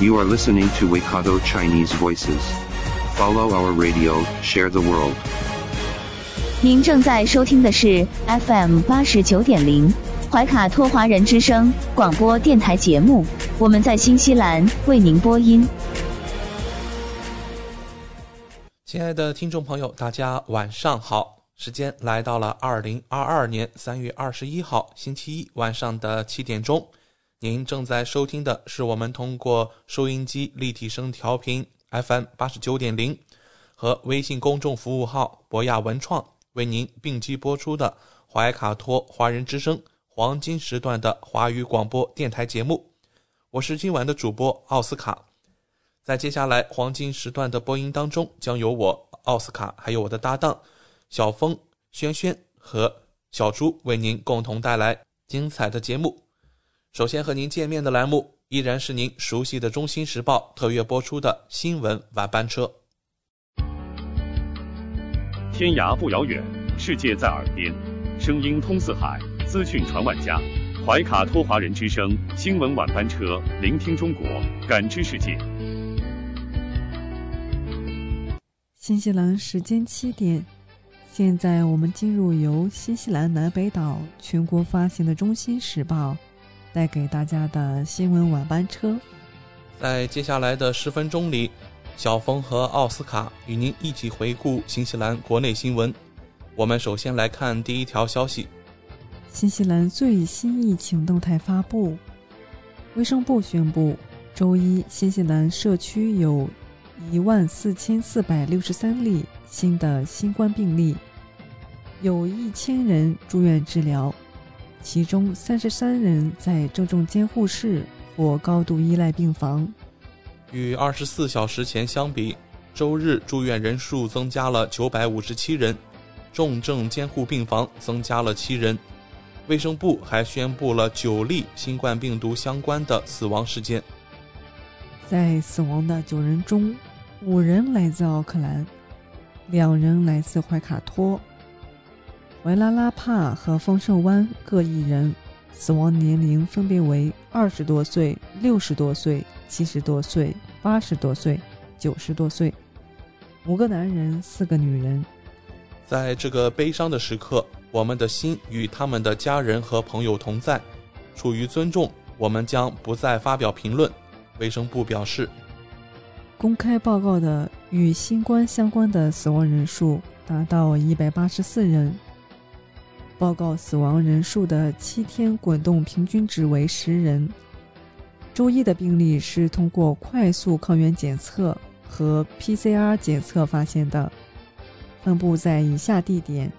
You are listening to Waikato Chinese Voices. Follow our radio, share the world. 您正在收听的是 FM 八十九点零怀卡托华人之声广播电台节目，我们在新西兰为您播音。亲爱的听众朋友，大家晚上好！时间来到了二零二二年三月二十一号星期一晚上的七点钟。您正在收听的是我们通过收音机立体声调频 FM 八十九点零和微信公众服务号博雅文创为您并机播出的怀卡托华人之声黄金时段的华语广播电台节目。我是今晚的主播奥斯卡。在接下来黄金时段的播音当中，将由我奥斯卡还有我的搭档小峰、轩轩和小朱为您共同带来精彩的节目。首先和您见面的栏目依然是您熟悉的《中新时报》特约播出的新闻晚班车。天涯不遥远，世界在耳边，声音通四海，资讯传万家。怀卡托华人之声新闻晚班车，聆听中国，感知世界。新西兰时间七点，现在我们进入由新西兰南北岛全国发行的《中新时报》带给大家的新闻晚班车。在接下来的十分钟里，小峰和奥斯卡与您一起回顾新西兰国内新闻。我们首先来看第一条消息：新西兰最新疫情动态发布，卫生部宣布，周一新西兰社区有一万四千四百六十三例新的新冠病例，有一千人住院治疗，其中三十三人在重症监护室或高度依赖病房。与二十四小时前相比，周日住院人数增加了九百五十七人，重症监护病房增加了七人。卫生部还宣布了九例新冠病毒相关的死亡事件。在死亡的九人中，五人来自奥克兰，两人来自怀卡托。怀拉拉帕和丰盛湾各一人，死亡年龄分别为二十多岁、六十多岁、七十多岁、八十多岁、九十多岁，五个男人，四个女人。在这个悲伤的时刻，我们的心与他们的家人和朋友同在。出于尊重，我们将不再发表评论。卫生部表示，公开报告的与新冠相关的死亡人数达到一百八十四人。报告死亡人数的七天滚动平均值为十人。周一的病例是通过快速抗原检测和 PCR 检测发现的，分布在以下地点：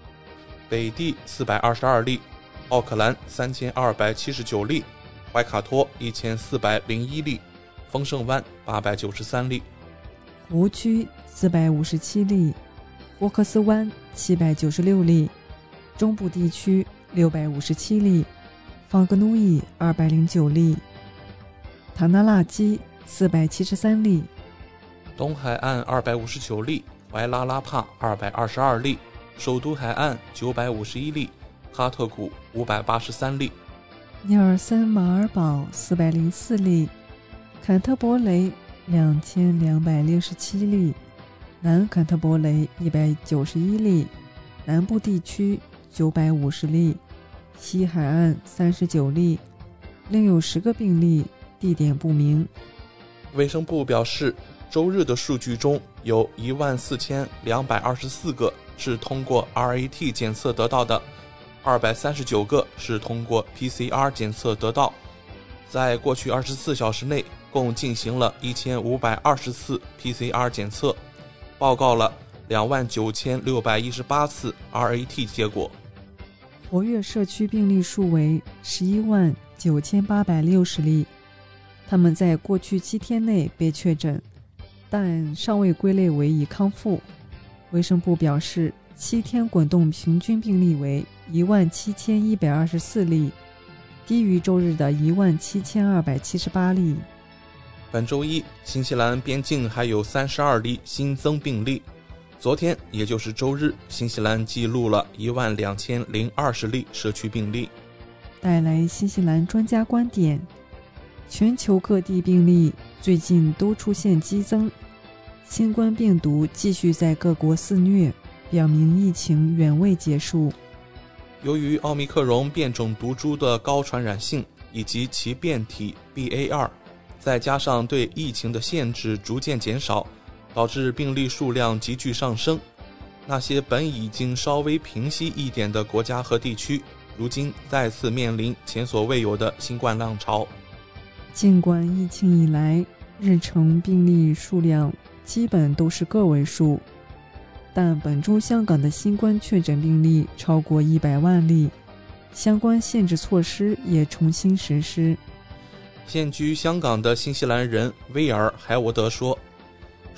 北地四百二十二例，奥克兰三千二百七十九例，怀卡托一千四百零一例，丰盛湾八百九十三例，湖区四百五十七例，沃克斯湾七百九十六例。中部地区六百五十七例，方格努伊二百零九例，塔纳拉基四百七十三例，东海岸二百五十九例，怀拉拉帕二百二十二例，首都海岸九百五十一例，哈特谷五百八十三例，尼尔森马尔堡四百零四例，坎特伯雷两千两百六十七例，南坎特伯雷一百九十一例，南部地区。九百五十例，西海岸三十九例，另有十个病例地点不明。卫生部表示，周日的数据中有一万四千两百二十四个是通过 RAT 检测得到的，二百三十九个是通过 PCR 检测得到。在过去二十四小时内，共进行了一千五百二十次 PCR 检测，报告了两万九千六百一十八次 RAT 结果。活跃社区病例数为十一万九千八百六十例，他们在过去七天内被确诊。但尚未归类为已康复。卫生部表示，七天滚动平均病例为一万七千一百二十四例，低于周日的一万七千二百七十八例。本周一，新西兰边境还有三十二例新增病例。昨天，也就是周日，新西兰记录了一万两千零二十例社区病例。带来新西兰专家观点：全球各地病例最近都出现激增，新冠病毒继续在各国肆虐，表明疫情远未结束。由于奥密克戎变种毒株的高传染性以及其变体 BA.2，再加上对疫情的限制逐渐减少。导致病例数量急剧上升，那些本已经稍微平息一点的国家和地区，如今再次面临前所未有的新冠浪潮。尽管疫情以来日程病例数量基本都是个位数，但本周香港的新冠确诊病例超过一百万例，相关限制措施也重新实施。现居香港的新西兰人威尔·海沃德说。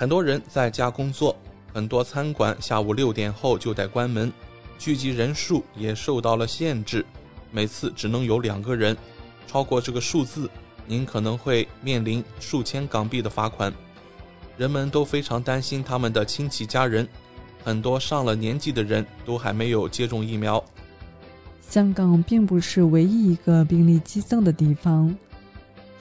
很多人在家工作，很多餐馆下午六点后就得关门，聚集人数也受到了限制，每次只能有两个人，超过这个数字，您可能会面临数千港币的罚款。人们都非常担心他们的亲戚家人，很多上了年纪的人都还没有接种疫苗。香港并不是唯一一个病例激增的地方。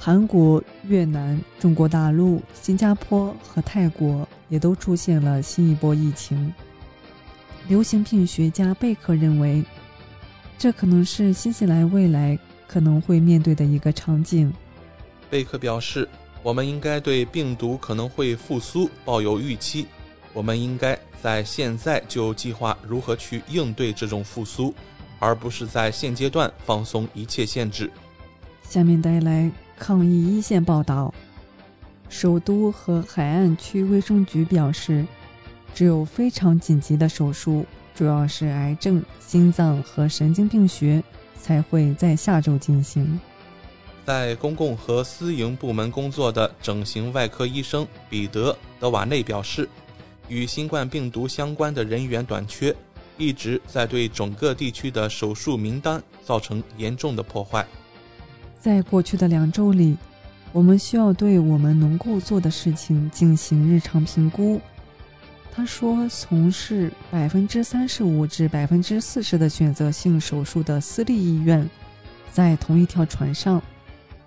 韩国、越南、中国大陆、新加坡和泰国也都出现了新一波疫情。流行病学家贝克认为，这可能是新西兰未来可能会面对的一个场景。贝克表示：“我们应该对病毒可能会复苏抱有预期，我们应该在现在就计划如何去应对这种复苏，而不是在现阶段放松一切限制。”下面带来。抗疫一线报道，首都和海岸区卫生局表示，只有非常紧急的手术，主要是癌症、心脏和神经病学，才会在下周进行。在公共和私营部门工作的整形外科医生彼得·德瓦内表示，与新冠病毒相关的人员短缺，一直在对整个地区的手术名单造成严重的破坏。在过去的两周里，我们需要对我们能够做的事情进行日常评估。他说：“从事百分之三十五至百分之四十的选择性手术的私立医院，在同一条船上，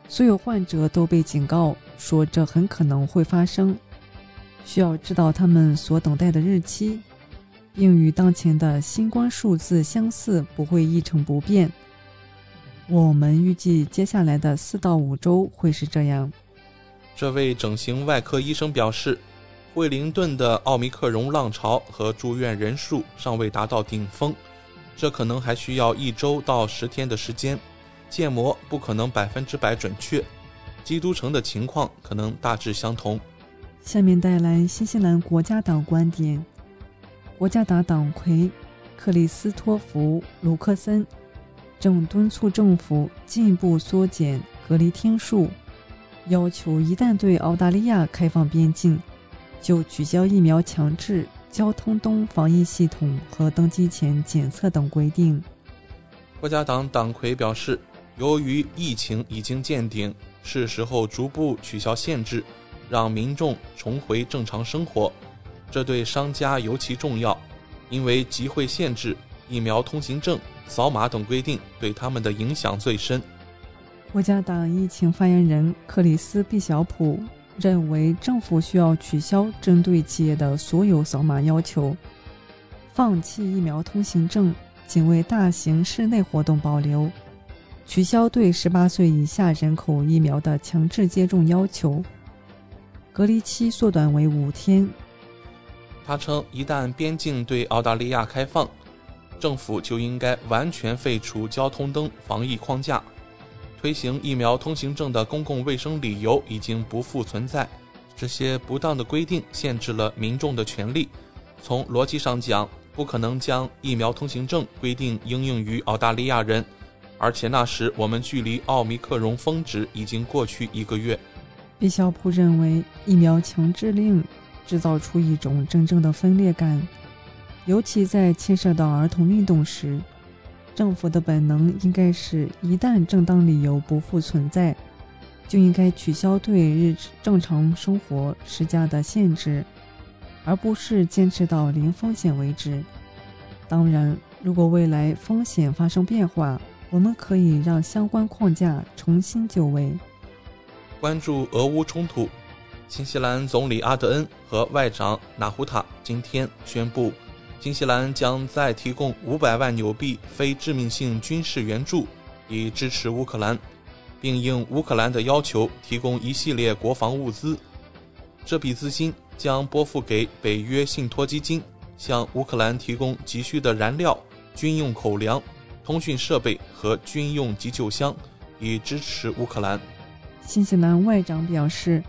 所有患者都被警告说这很可能会发生，需要知道他们所等待的日期，并与当前的新冠数字相似，不会一成不变。”我们预计接下来的四到五周会是这样。这位整形外科医生表示，惠灵顿的奥密克戎浪潮和住院人数尚未达到顶峰，这可能还需要一周到十天的时间。建模不可能百分之百准确，基督城的情况可能大致相同。下面带来新西兰国家党观点：国家党党魁克里斯托弗·卢克森。正敦促政府进一步缩减隔离天数，要求一旦对澳大利亚开放边境，就取消疫苗强制、交通灯防疫系统和登机前检测等规定。国家党党魁表示，由于疫情已经见顶，是时候逐步取消限制，让民众重回正常生活。这对商家尤其重要，因为集会限制、疫苗通行证。扫码等规定对他们的影响最深。国家党疫情发言人克里斯·毕小普认为，政府需要取消针对企业的所有扫码要求，放弃疫苗通行证，仅为大型室内活动保留，取消对十八岁以下人口疫苗的强制接种要求，隔离期缩短为五天。他称，一旦边境对澳大利亚开放，政府就应该完全废除交通灯防疫框架，推行疫苗通行证的公共卫生理由已经不复存在。这些不当的规定限制了民众的权利。从逻辑上讲，不可能将疫苗通行证规定应用于澳大利亚人，而且那时我们距离奥密克戎峰值已经过去一个月。毕肖普认为，疫苗强制令制造出一种真正的分裂感，尤其在牵涉到儿童运动时，政府的本能应该是一旦正当理由不复存在，就应该取消对日正常生活施加的限制，而不是坚持到零风险为止。当然，如果未来风险发生变化，我们可以让相关框架重新就位。关注俄乌冲突，新西兰总理阿德恩和外长纳胡塔今天宣布，新西兰将再提供五百万纽币非致命性军事援助，以支持乌克兰，并应乌克兰的要求提供一系列国防物资。这笔资金将拨付给北约信托基金，向乌克兰提供急需的燃料、军用口粮、通讯设备和军用急救箱，以支持乌克兰。新西兰外长表示，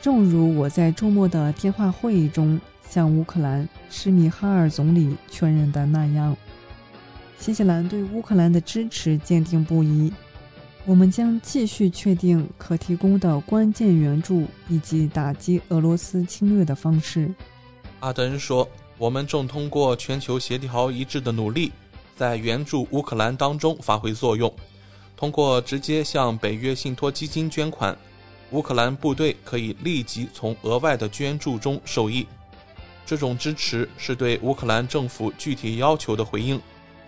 正如我在周末的电话会议中像乌克兰施米哈尔总理确认的那样，新西兰对乌克兰的支持坚定不移。我们将继续确定可提供的关键援助以及打击俄罗斯侵略的方式。阿德恩说：“我们正通过全球协调一致的努力，在援助乌克兰当中发挥作用。”通过直接向北约信托基金捐款，乌克兰部队可以立即从额外的捐助中受益。这种支持是对乌克兰政府具体要求的回应，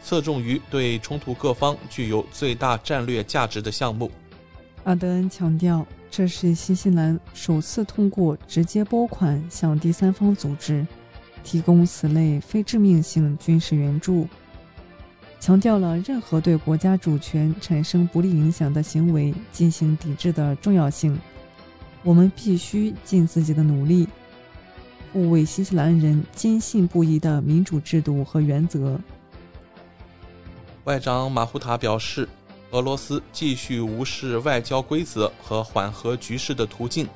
侧重于对冲突各方具有最大战略价值的项目。阿德恩强调，这是新西兰首次通过直接拨款向第三方组织提供此类非致命性军事援助。强调了任何对国家主权产生不利影响的行为进行抵制的重要性。我们必须尽自己的努力，护卫新西兰人坚信不疑的民主制度和原则。外长马胡塔表示，俄罗斯继续无视外交规则和缓和局势的途径。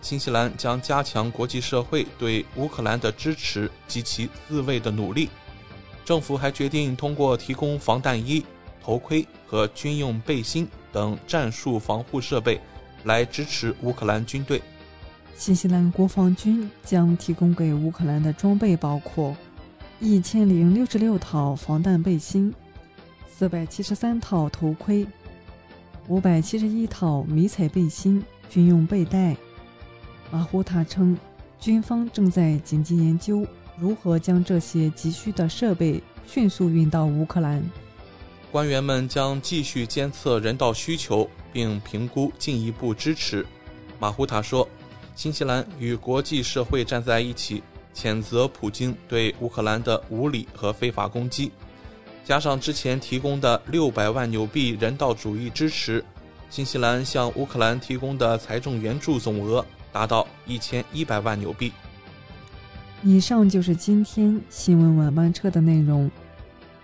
新西兰将加强国际社会对乌克兰的支持及其自卫的努力。政府还决定通过提供防弹衣、头盔和军用背心等战术防护设备，来支持乌克兰军队。新西兰国防军将提供给乌克兰的装备包括一千零六十六套防弹背心、四百七十三套头盔、五百七十一套迷彩背心、军用背带。马胡塔称，军方正在紧急研究。如何将这些急需的设备迅速运到乌克兰？官员们将继续监测人道需求，并评估进一步支持。马胡塔说：“新西兰与国际社会站在一起，谴责普京对乌克兰的无理和非法攻击。加上之前提供的六百万纽币人道主义支持，新西兰向乌克兰提供的财政援助总额达到一千一百万纽币。”以上就是今天新闻晚班车的内容。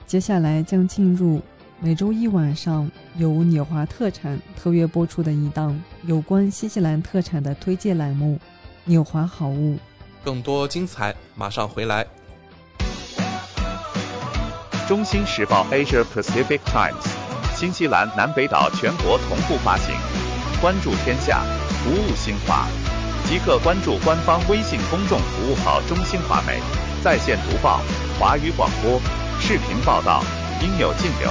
接下来将进入每周一晚上由纽华特产特约播出的一档有关新西兰特产的推荐栏目《纽华好物》。更多精彩马上回来。中新时报 Asia Pacific Times，新西兰南北岛全国同步发行。关注天下，服务新华。即刻关注官方微信公众服务号“中新华媒”，在线读报、华语广播、视频报道，应有尽有。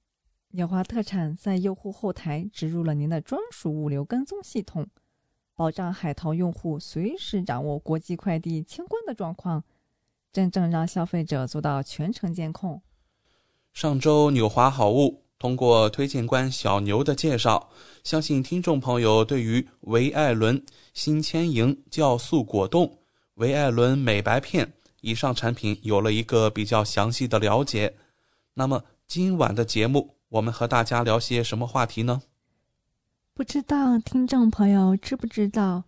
纽华特产在用户后台植入了您的专属物流跟踪系统，保障海淘用户随时掌握国际快递清关的状况，真正让消费者做到全程监控。上周纽华好物通过推荐官小牛的介绍，相信听众朋友对于维艾伦新千盈酵素果冻、维艾伦美白片。以上产品有了一个比较详细的了解，那么今晚的节目我们和大家聊些什么话题呢？不知道听众朋友知不知道，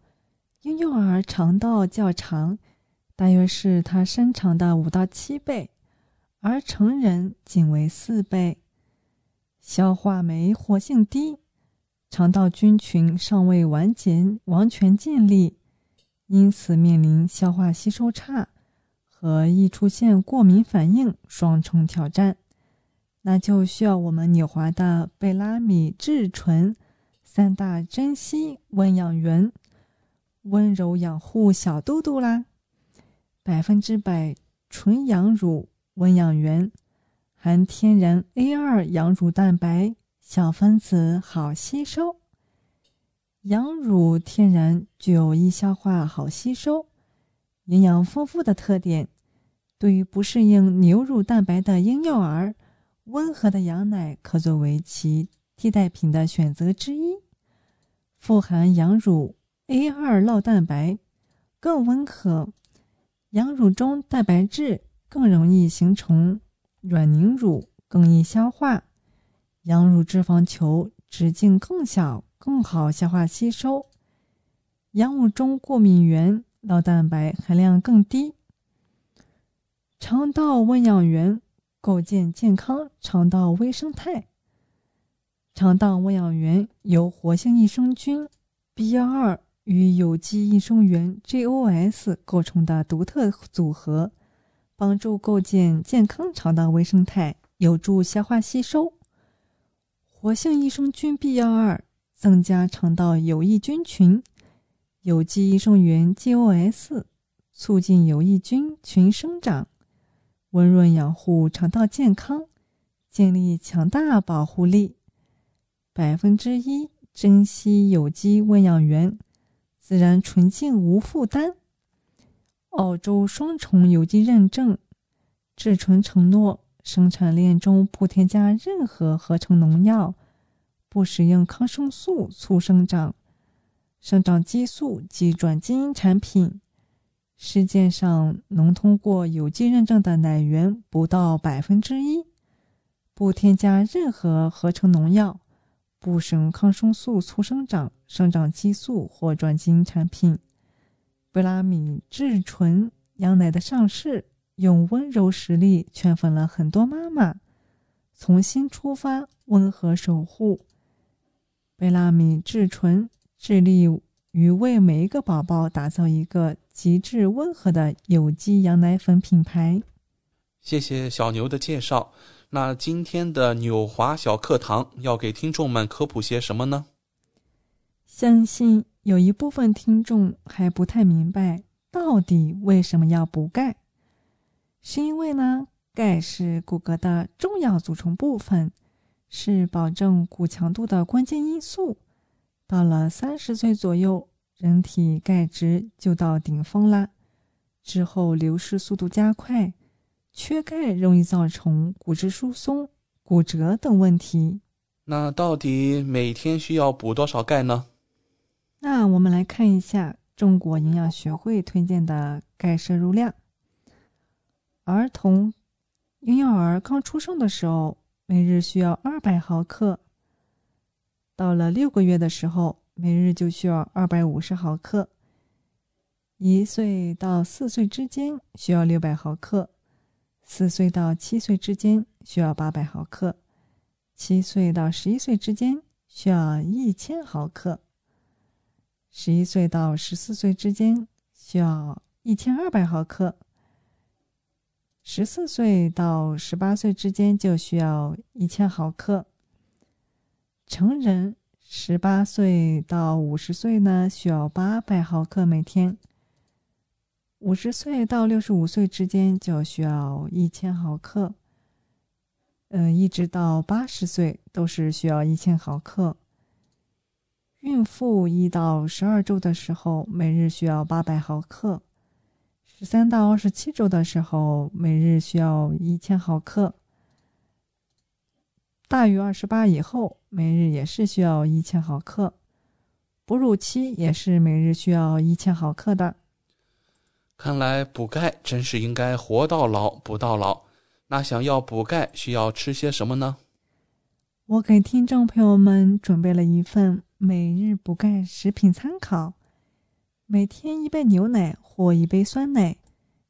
婴幼儿肠道较长，大约是他身长的五到七倍，而成人仅为四倍。消化酶活性低，肠道菌群尚未完结完全建立，因此面临消化吸收差。和易出现过敏反应双重挑战，那就需要我们纽华的贝拉米至纯三大珍稀温养源，温柔养护小肚肚啦！百分之百纯羊乳温养源，含天然 A 二羊乳蛋白，小分子好吸收。羊乳天然具有易消化、好吸收、营养丰富的特点。对于不适应牛乳蛋白的婴幼儿，温和的羊奶可作为其替代品的选择之一。富含羊乳 A 二酪蛋白，更温和。羊乳中蛋白质更容易形成软凝乳，更易消化。羊乳脂肪球直径更小，更好消化吸收。羊乳中过敏原酪蛋白含量更低。肠道温养员构建健康肠道微生态。肠道温养元由活性益生菌 B 幺二与有机益生元 GOS 构成的独特组合，帮助构建健康肠道微生态，有助消化吸收。活性益生菌 B 幺二增加肠道有益菌群，有机益生元 GOS 促进有益菌群生长，温润养护肠道健康，建立强大保护力。百分之一珍稀有机喂养源，自然纯净无负担。澳洲双重有机认证，至纯承诺生产链中不添加任何合成农药，不使用抗生素促生长、生长激素及转基因产品。世界上能通过有机认证的奶源不到百分之一，不添加任何合成农药，不使用抗生素促生长、生长激素或转基因产品。贝拉米至纯羊奶的上市，用温柔实力圈粉了很多妈妈。从新出发，温和守护。贝拉米至纯致力于为每一个宝宝打造一个极致温和的有机羊奶粉品牌。谢谢小牛的介绍。那今天的纽华小课堂要给听众们科普些什么呢？相信。有一部分听众还不太明白，到底为什么要补钙？是因为呢，钙是骨骼的重要组成部分，是保证骨强度的关键因素。到了三十岁左右，人体钙质就到顶峰啦，之后流失速度加快，缺钙容易造成骨质疏松、骨折等问题。那到底每天需要补多少钙呢？那我们来看一下中国营养学会推荐的钙摄入量。儿童、婴幼儿刚出生的时候，每日需要二百毫克；到了六个月的时候，每日就需要二百五十毫克；一岁到四岁之间需要六百毫克；四岁到七岁之间需要八百毫克；七岁到十一岁之间需要一千毫克。十一岁到十四岁之间需要一千二百毫克，十四岁到十八岁之间就需要一千毫克。成人十八岁到五十岁呢，需要八百毫克每天。五十岁到六十五岁之间就需要一千毫克，嗯，一直到八十岁都是需要一千毫克。孕妇一到十二周的时候，每日需要八百毫克；十三到二十七周的时候，每日需要一千毫克；大于二十八以后，每日也是需要一千毫克；哺乳期也是每日需要一千毫克的。看来补钙真是应该活到老补到老。那想要补钙，需要吃些什么呢？我给听众朋友们准备了一份。每日补钙食品参考：每天一杯牛奶或一杯酸奶，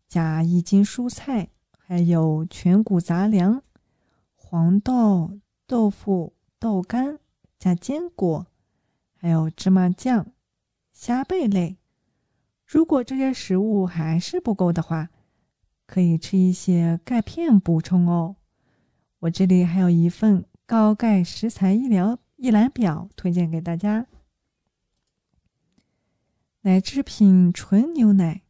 加一斤蔬菜，还有全谷杂粮、黄豆、豆腐、豆干，加坚果，还有芝麻酱、虾贝类。如果这些食物还是不够的话，可以吃一些钙片补充哦。我这里还有一份高钙食材医疗。一览表推荐给大家：奶制品纯牛奶，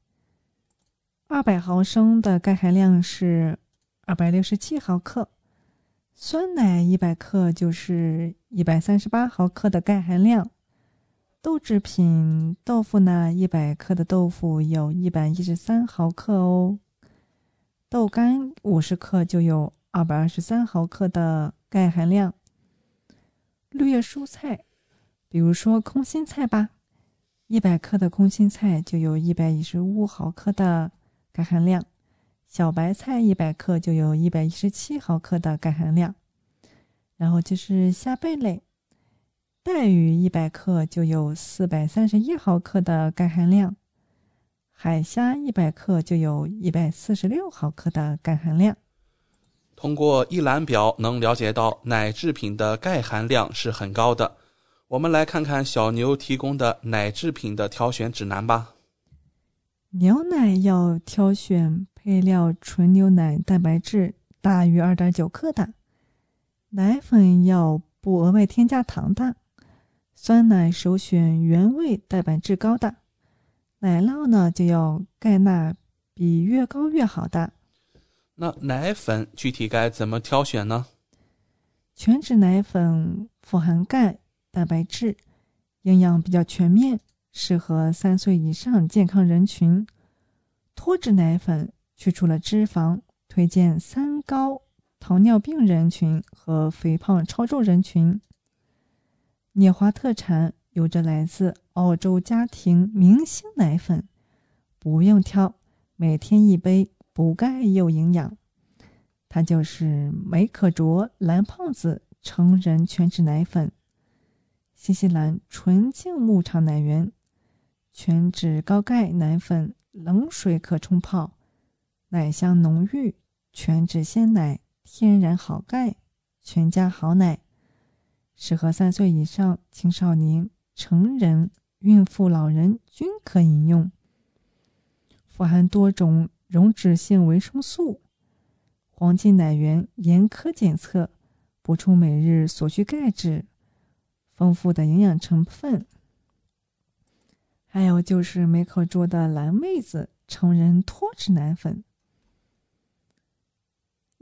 二百毫升的钙含量是二百六十七毫克；酸奶一百克就是一百三十八毫克的钙含量。豆制品豆腐呢，一百克的豆腐有一百一十三毫克哦。豆干五十克就有二百二十三毫克的钙含量。绿叶蔬菜，比如说空心菜吧，一百克的空心菜就有一百一十五毫克的钙含量；小白菜一百克就有一百一十七毫克的钙含量。然后就是虾贝类，带鱼一百克就有四百三十一毫克的钙含量，海虾一百克就有一百四十六毫克的钙含量。通过一览表能了解到奶制品的钙含量是很高的。我们来看看小牛提供的奶制品的挑选指南吧。牛奶要挑选配料纯牛奶蛋白质大于二点九克的，奶粉要不额外添加糖的。酸奶首选原味蛋白质高的，奶酪呢就要钙钠比越高越好的。那奶粉具体该怎么挑选呢？全脂奶粉富含钙、蛋白质，营养比较全面，适合三岁以上健康人群。脱脂奶粉去除了脂肪，推荐三高、糖尿病人群和肥胖超重人群。涅华特产有着来自澳洲家庭明星奶粉，不用挑，每天一杯，补钙又营养。它就是美可卓蓝胖子成人全脂奶粉，新西兰纯净牧场奶源，全脂高钙奶粉，冷水可冲泡，奶香浓郁，全脂鲜奶，天然好钙，全家好奶，适合三岁以上青少年、成人、孕妇、老人均可饮用，富含多种溶脂性维生素。黄金奶源严苛检测，补充每日所需钙质，丰富的营养成分。还有就是美可卓的蓝妹子成人脱脂奶粉，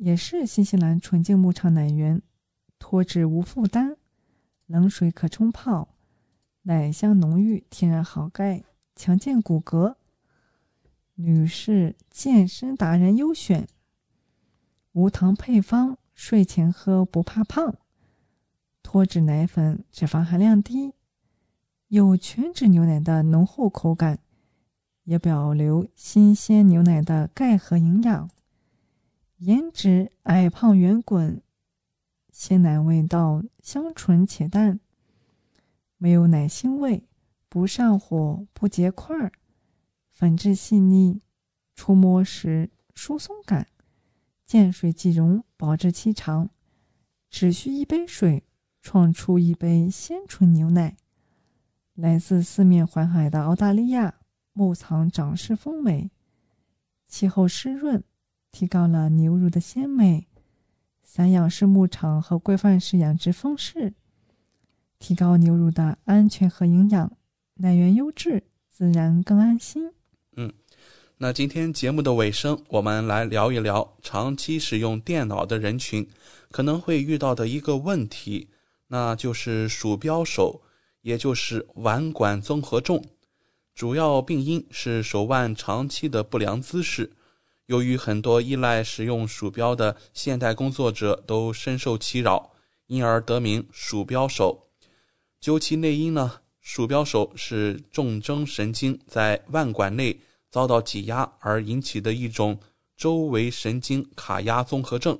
也是新西兰纯净牧场奶源，脱脂无负担，冷水可冲泡，奶香浓郁，天然好钙，强健骨骼，女士健身达人优选。无糖配方，睡前喝不怕胖。脱脂奶粉脂肪含量低，有全脂牛奶的浓厚口感，也保留新鲜牛奶的钙和营养。颜值矮胖圆滚，鲜奶味道香醇且淡，没有奶腥味，不上火不结块儿，粉质细腻，触摸时疏松感。见水即溶，保质期长，只需一杯水，创出一杯鲜纯牛奶。来自四面环海的澳大利亚，牧场长势丰美，气候湿润，提高了牛乳的鲜美。散养式牧场和规范式养殖方式，提高牛乳的安全和营养，奶源优质，自然更安心。嗯。那今天节目的尾声，我们来聊一聊长期使用电脑的人群可能会遇到的一个问题，那就是鼠标手，也就是腕管综合症。主要病因是手腕长期的不良姿势。由于很多依赖使用鼠标的现代工作者都深受其扰，因而得名鼠标手。究其内因呢，鼠标手是重征神经在腕管内。遭到挤压而引起的一种周围神经卡压综合症，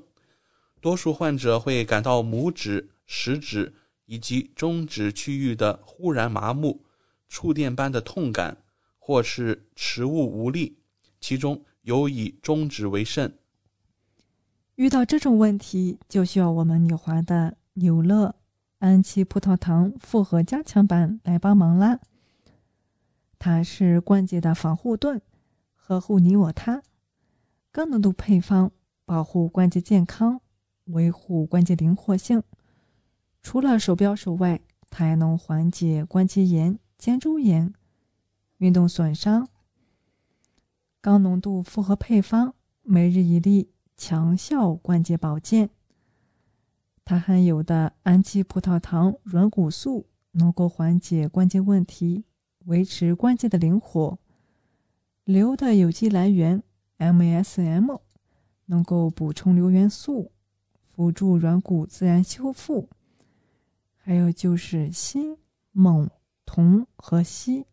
多数患者会感到拇指、食指以及中指区域的忽然麻木、触电般的痛感，或是持物无力，其中尤以中指为甚。遇到这种问题，就需要我们纽华的纽乐安琪葡萄糖复合加强版来帮忙啦。它是关节的防护盾，呵护你我他。高浓度配方保护关节健康，维护关节灵活性。除了手标手外，它还能缓解关节炎、肩周炎、运动损伤。高浓度复合配方，每日一粒，强效关节保健。它含有的氨基葡萄糖软骨素能够缓解关节问题。维持关节的灵活，硫的有机来源 MSM 能够补充硫元素，辅助软骨自然修复。还有就是锌、锰、铜和硒，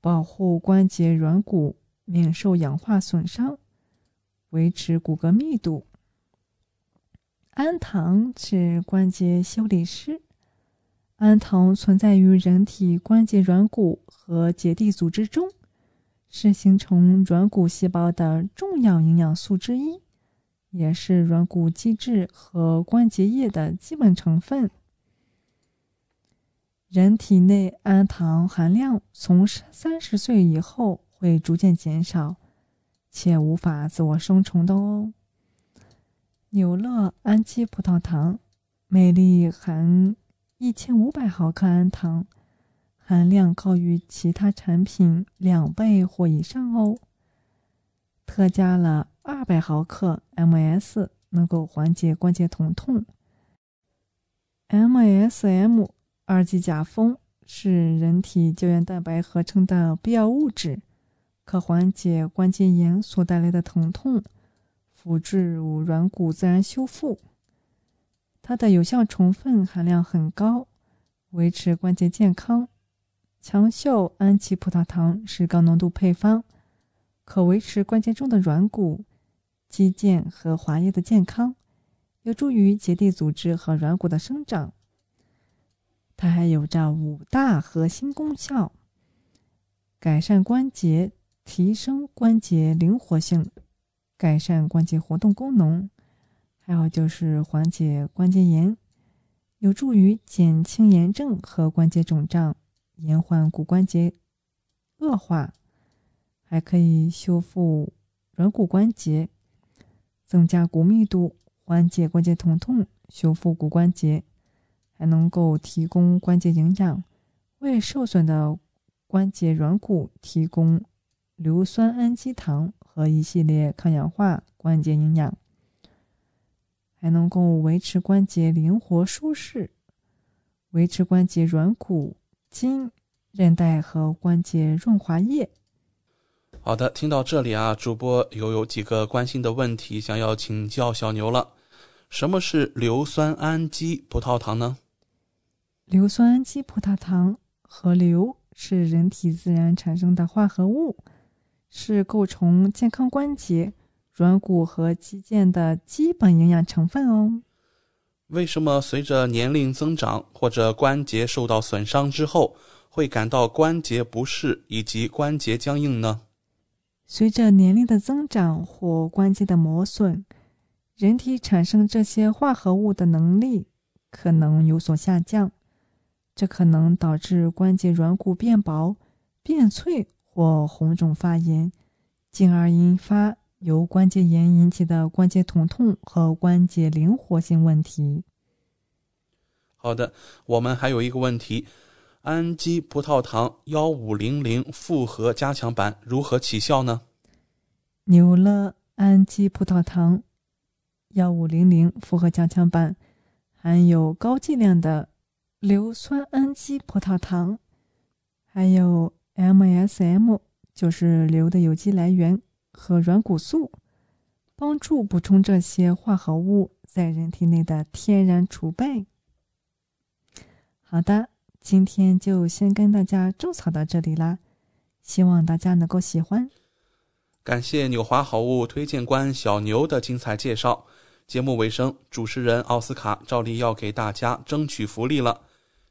保护关节软骨免受氧化损伤，维持骨骼密度。氨糖是关节修理师。氨糖存在于人体关节软骨和结缔组织中，是形成软骨细胞的重要营养素之一，也是软骨基质和关节液的基本成分。人体内氨糖含量从三十岁以后会逐渐减少，且无法自我生成的哦。纽乐氨基葡萄糖。每粒含一千五百毫克氨糖，含量高于其他产品两倍或以上哦。特加了二百毫克 MS，能够缓解关节疼痛。MSM 二级甲酚是人体胶原蛋白合成的必要物质，可缓解关节炎所带来的疼痛，辅助软骨自然修复。它的有效成分含量很高，维持关节健康。强效氨基葡萄糖是高浓度配方，可维持关节中的软骨、肌腱和滑液的健康。有助于结缔组织和软骨的生长。它还有着五大核心功效：改善关节、提升关节灵活性、改善关节活动功能，还有就是缓解关节炎，有助于减轻炎症和关节肿胀，延缓骨关节恶化，还可以修复软骨关节，增加骨密度。缓解关节疼痛，修复骨关节，还能够提供关节营养，为受损的关节软骨提供硫酸氨基糖和一系列抗氧化关节营养，还能够维持关节灵活舒适，维持关节软骨、筋、韧带和关节润滑液。好的，听到这里啊，主播又有几个关心的问题想要请教小牛了。什么是硫酸氨基葡萄糖呢？硫酸氨基葡萄糖和硫是人体自然产生的化合物，是构成健康关节、软骨和肌腱的基本营养成分哦。为什么随着年龄增长或者关节受到损伤之后，会感到关节不适以及关节僵硬呢？随着年龄的增长或关节的磨损。人体产生这些化合物的能力可能有所下降，这可能导致关节软骨变薄、变脆或红肿发炎，进而引发由关节炎引起的关节疼痛和关节灵活性问题。好的，我们还有一个问题：氨基葡萄糖幺五零零复合加强版如何起效呢？纽乐氨基葡萄糖。幺五零零复合加强版含有高剂量的硫酸氨基葡萄糖，还有 MSM，就是硫的有机来源和软骨素，帮助补充这些化合物在人体内的天然储备。好的，今天就先跟大家种草到这里啦，希望大家能够喜欢。感谢纽华好物推荐官小牛的精彩介绍。节目尾声，主持人奥斯卡照例要给大家争取福利了。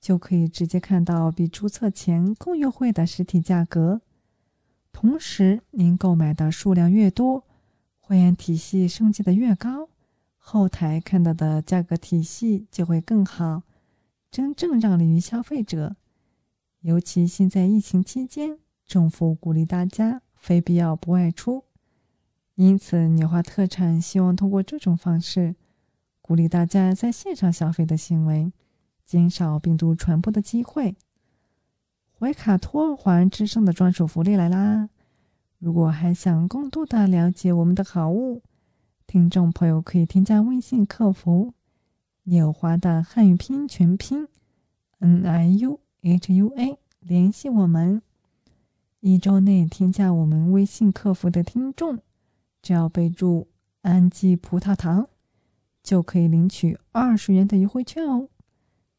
就可以直接看到比注册前更优惠的实体价格。同时，您购买的数量越多，会员体系升级的越高，后台看到的价格体系就会更好，真正让利于消费者。尤其现在疫情期间，政府鼓励大家非必要不外出，因此纽华特产希望通过这种方式。鼓励大家在线上消费的行为，减少病毒传播的机会。怀卡托华之声的专属福利来啦！如果还想更多的了解我们的好物，听众朋友可以添加微信客服“纽华”的汉语拼音全拼 “n i u h u a” 联系我们。一周内添加我们微信客服的听众，只要备注“氨基葡萄糖”。就可以领取二十元的优惠券哦！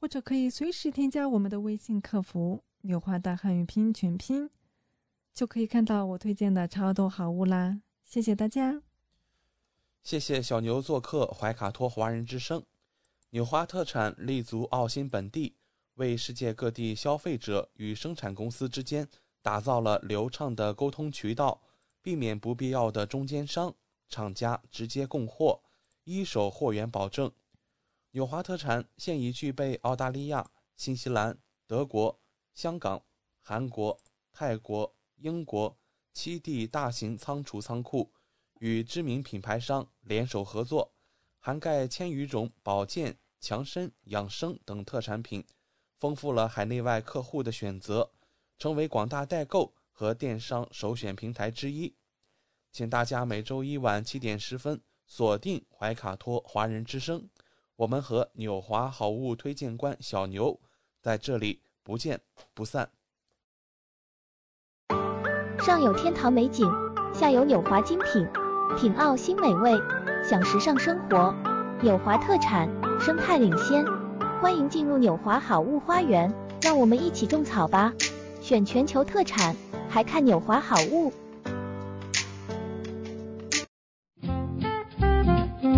或者可以随时添加我们的微信客服“纽华的汉语拼音全拼”，就可以看到我推荐的超多好物啦。谢谢大家。谢谢小牛做客怀卡托华人之声。纽华特产立足澳新本地，为世界各地消费者与生产公司之间打造了流畅的沟通渠道，避免不必要的中间商，厂家直接供货，一手货源保证。纽华特产现已具备澳大利亚、新西兰、德国、香港、韩国、泰国、英国七地大型仓储仓库。与知名品牌商联手合作，涵盖千余种保健、强身、养生等特产品，丰富了海内外客户的选择，成为广大代购和电商首选平台之一。请大家每周一晚七点十分锁定怀卡托华人之声，我们和纽华好物推荐官小牛在这里不见不散。上有天堂美景，下有纽华精品。品澳新美味，享时尚生活，纽华特产，生态领先。欢迎进入纽华好物花园，让我们一起种草吧！选全球特产，还看纽华好物。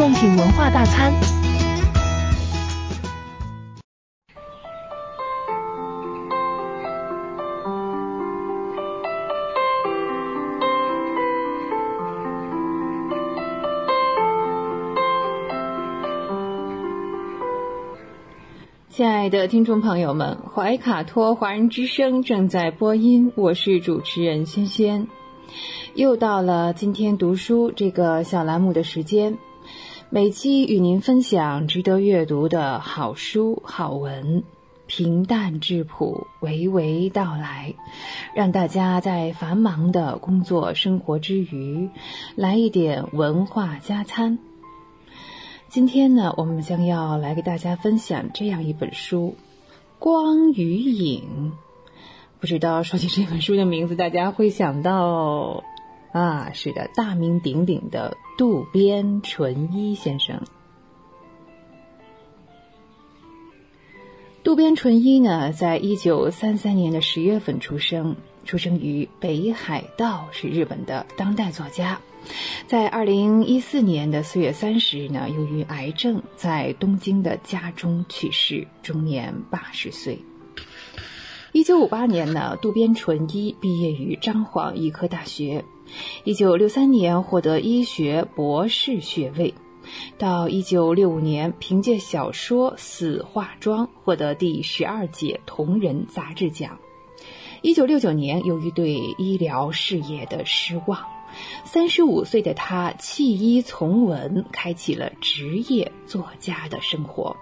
贡品文化大餐。亲爱的听众朋友们，怀卡托华人之声正在播音，我是主持人萱萱。又到了今天读书这个小栏目的时间，每期与您分享值得阅读的好书好文，平淡质朴，娓娓道来，让大家在繁忙的工作生活之余，来一点文化加餐。今天呢，我们将要来给大家分享这样一本书《光与影》。不知道说起这本书的名字，大家会想到啊，是的，大名鼎鼎的渡边淳一先生。渡边淳一呢，在一九三三年的十月份出生，出生于北海道，是日本的当代作家。在二零一四年的四月三十日呢，由于癌症在东京的家中去世，终年八十岁。一九五八年呢，渡边淳一毕业于彰晃医科大学，一九六三年获得医学博士学位，到一九六五年凭借小说《死化妆》获得第十二届同人杂志奖。一九六九年，由于对医疗事业的失望。三十五岁的他弃医从文，开启了职业作家的生活。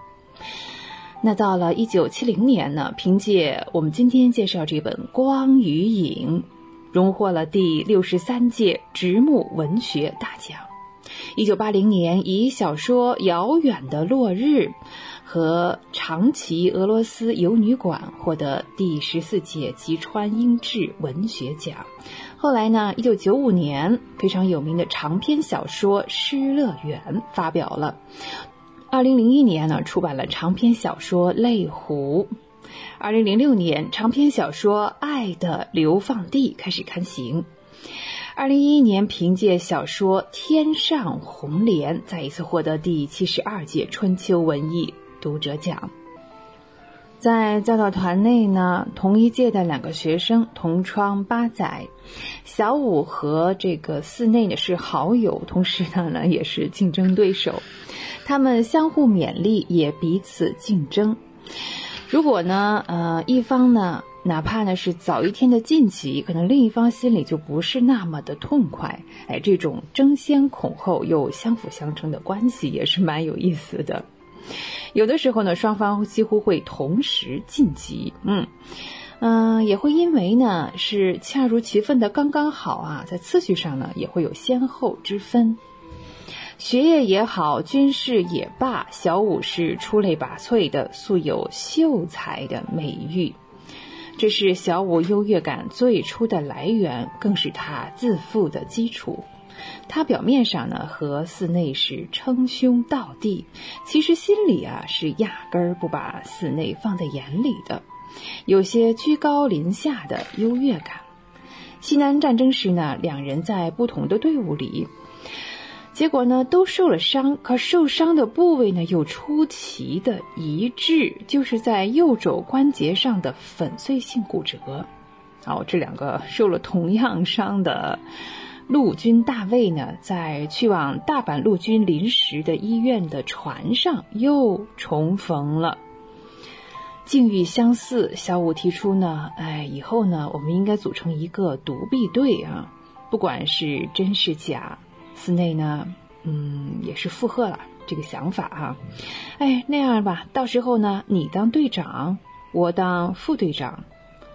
那到了一九七零年呢，凭借我们今天介绍这本《光与影》，荣获了第六十三届直木文学大奖。一九八零年，以小说《遥远的落日》和长崎俄罗斯游女馆获得第十四届吉川英治文学奖。后来呢，一九九五年，非常有名的长篇小说《失乐园》发表了。二零零一年呢，出版了长篇小说《泪湖》。二零零六年，长篇小说《爱的流放地》开始刊行。二零一一年，凭借小说《天上红莲》再一次获得第七十二届春秋文艺读者奖。在教导团内呢，同一届的两个学生同窗八载，小五和这个寺内呢是好友，同时呢呢 也是竞争对手，他们相互勉励，也彼此竞争。如果呢，呃，一方呢，哪怕呢是早一天的晋级，可能另一方心里就不是那么的痛快。哎，这种争先恐后又相辅相成的关系也是蛮有意思的。有的时候呢，双方几乎会同时晋级，嗯。嗯，也会因为呢是恰如其分的刚刚好啊，在次序上呢也会有先后之分。学业也好，军事也罢，小五是出类拔萃的，素有秀才的美誉。这是小五优越感最初的来源，更是他自负的基础。他表面上呢和寺内是称兄道弟，其实心里啊是压根儿不把寺内放在眼里的。有些居高临下的优越感。西南战争时呢，两人在不同的队伍里，结果呢都受了伤，可受伤的部位呢又出奇的一致，就是在右肘关节上的粉碎性骨折。哦，这两个受了同样伤的陆军大尉呢，在去往大阪陆军临时的医院的船上又重逢了。境遇相似，小五提出呢，哎，以后呢，我们应该组成一个独臂队啊，不管是真是假，寺内呢，嗯，也是附和了这个想法啊，哎，那样吧，到时候呢，你当队长，我当副队长，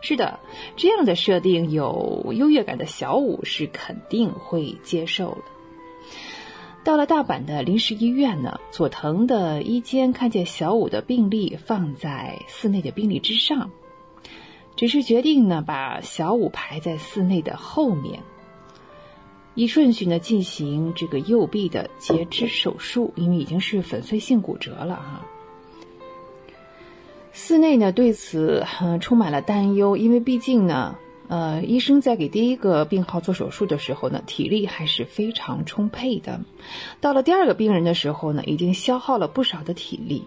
是的，这样的设定有优越感的小五是肯定会接受的。到了大阪的临时医院呢，佐藤的医监看见小五的病历放在寺内的病历之上，只是决定呢把小五排在寺内的后面，依顺序呢进行这个右臂的截肢手术，因为已经是粉碎性骨折了哈。寺内呢对此充满了担忧，因为毕竟呢。呃，医生在给第一个病号做手术的时候呢，体力还是非常充沛的。到了第二个病人的时候呢，已经消耗了不少的体力。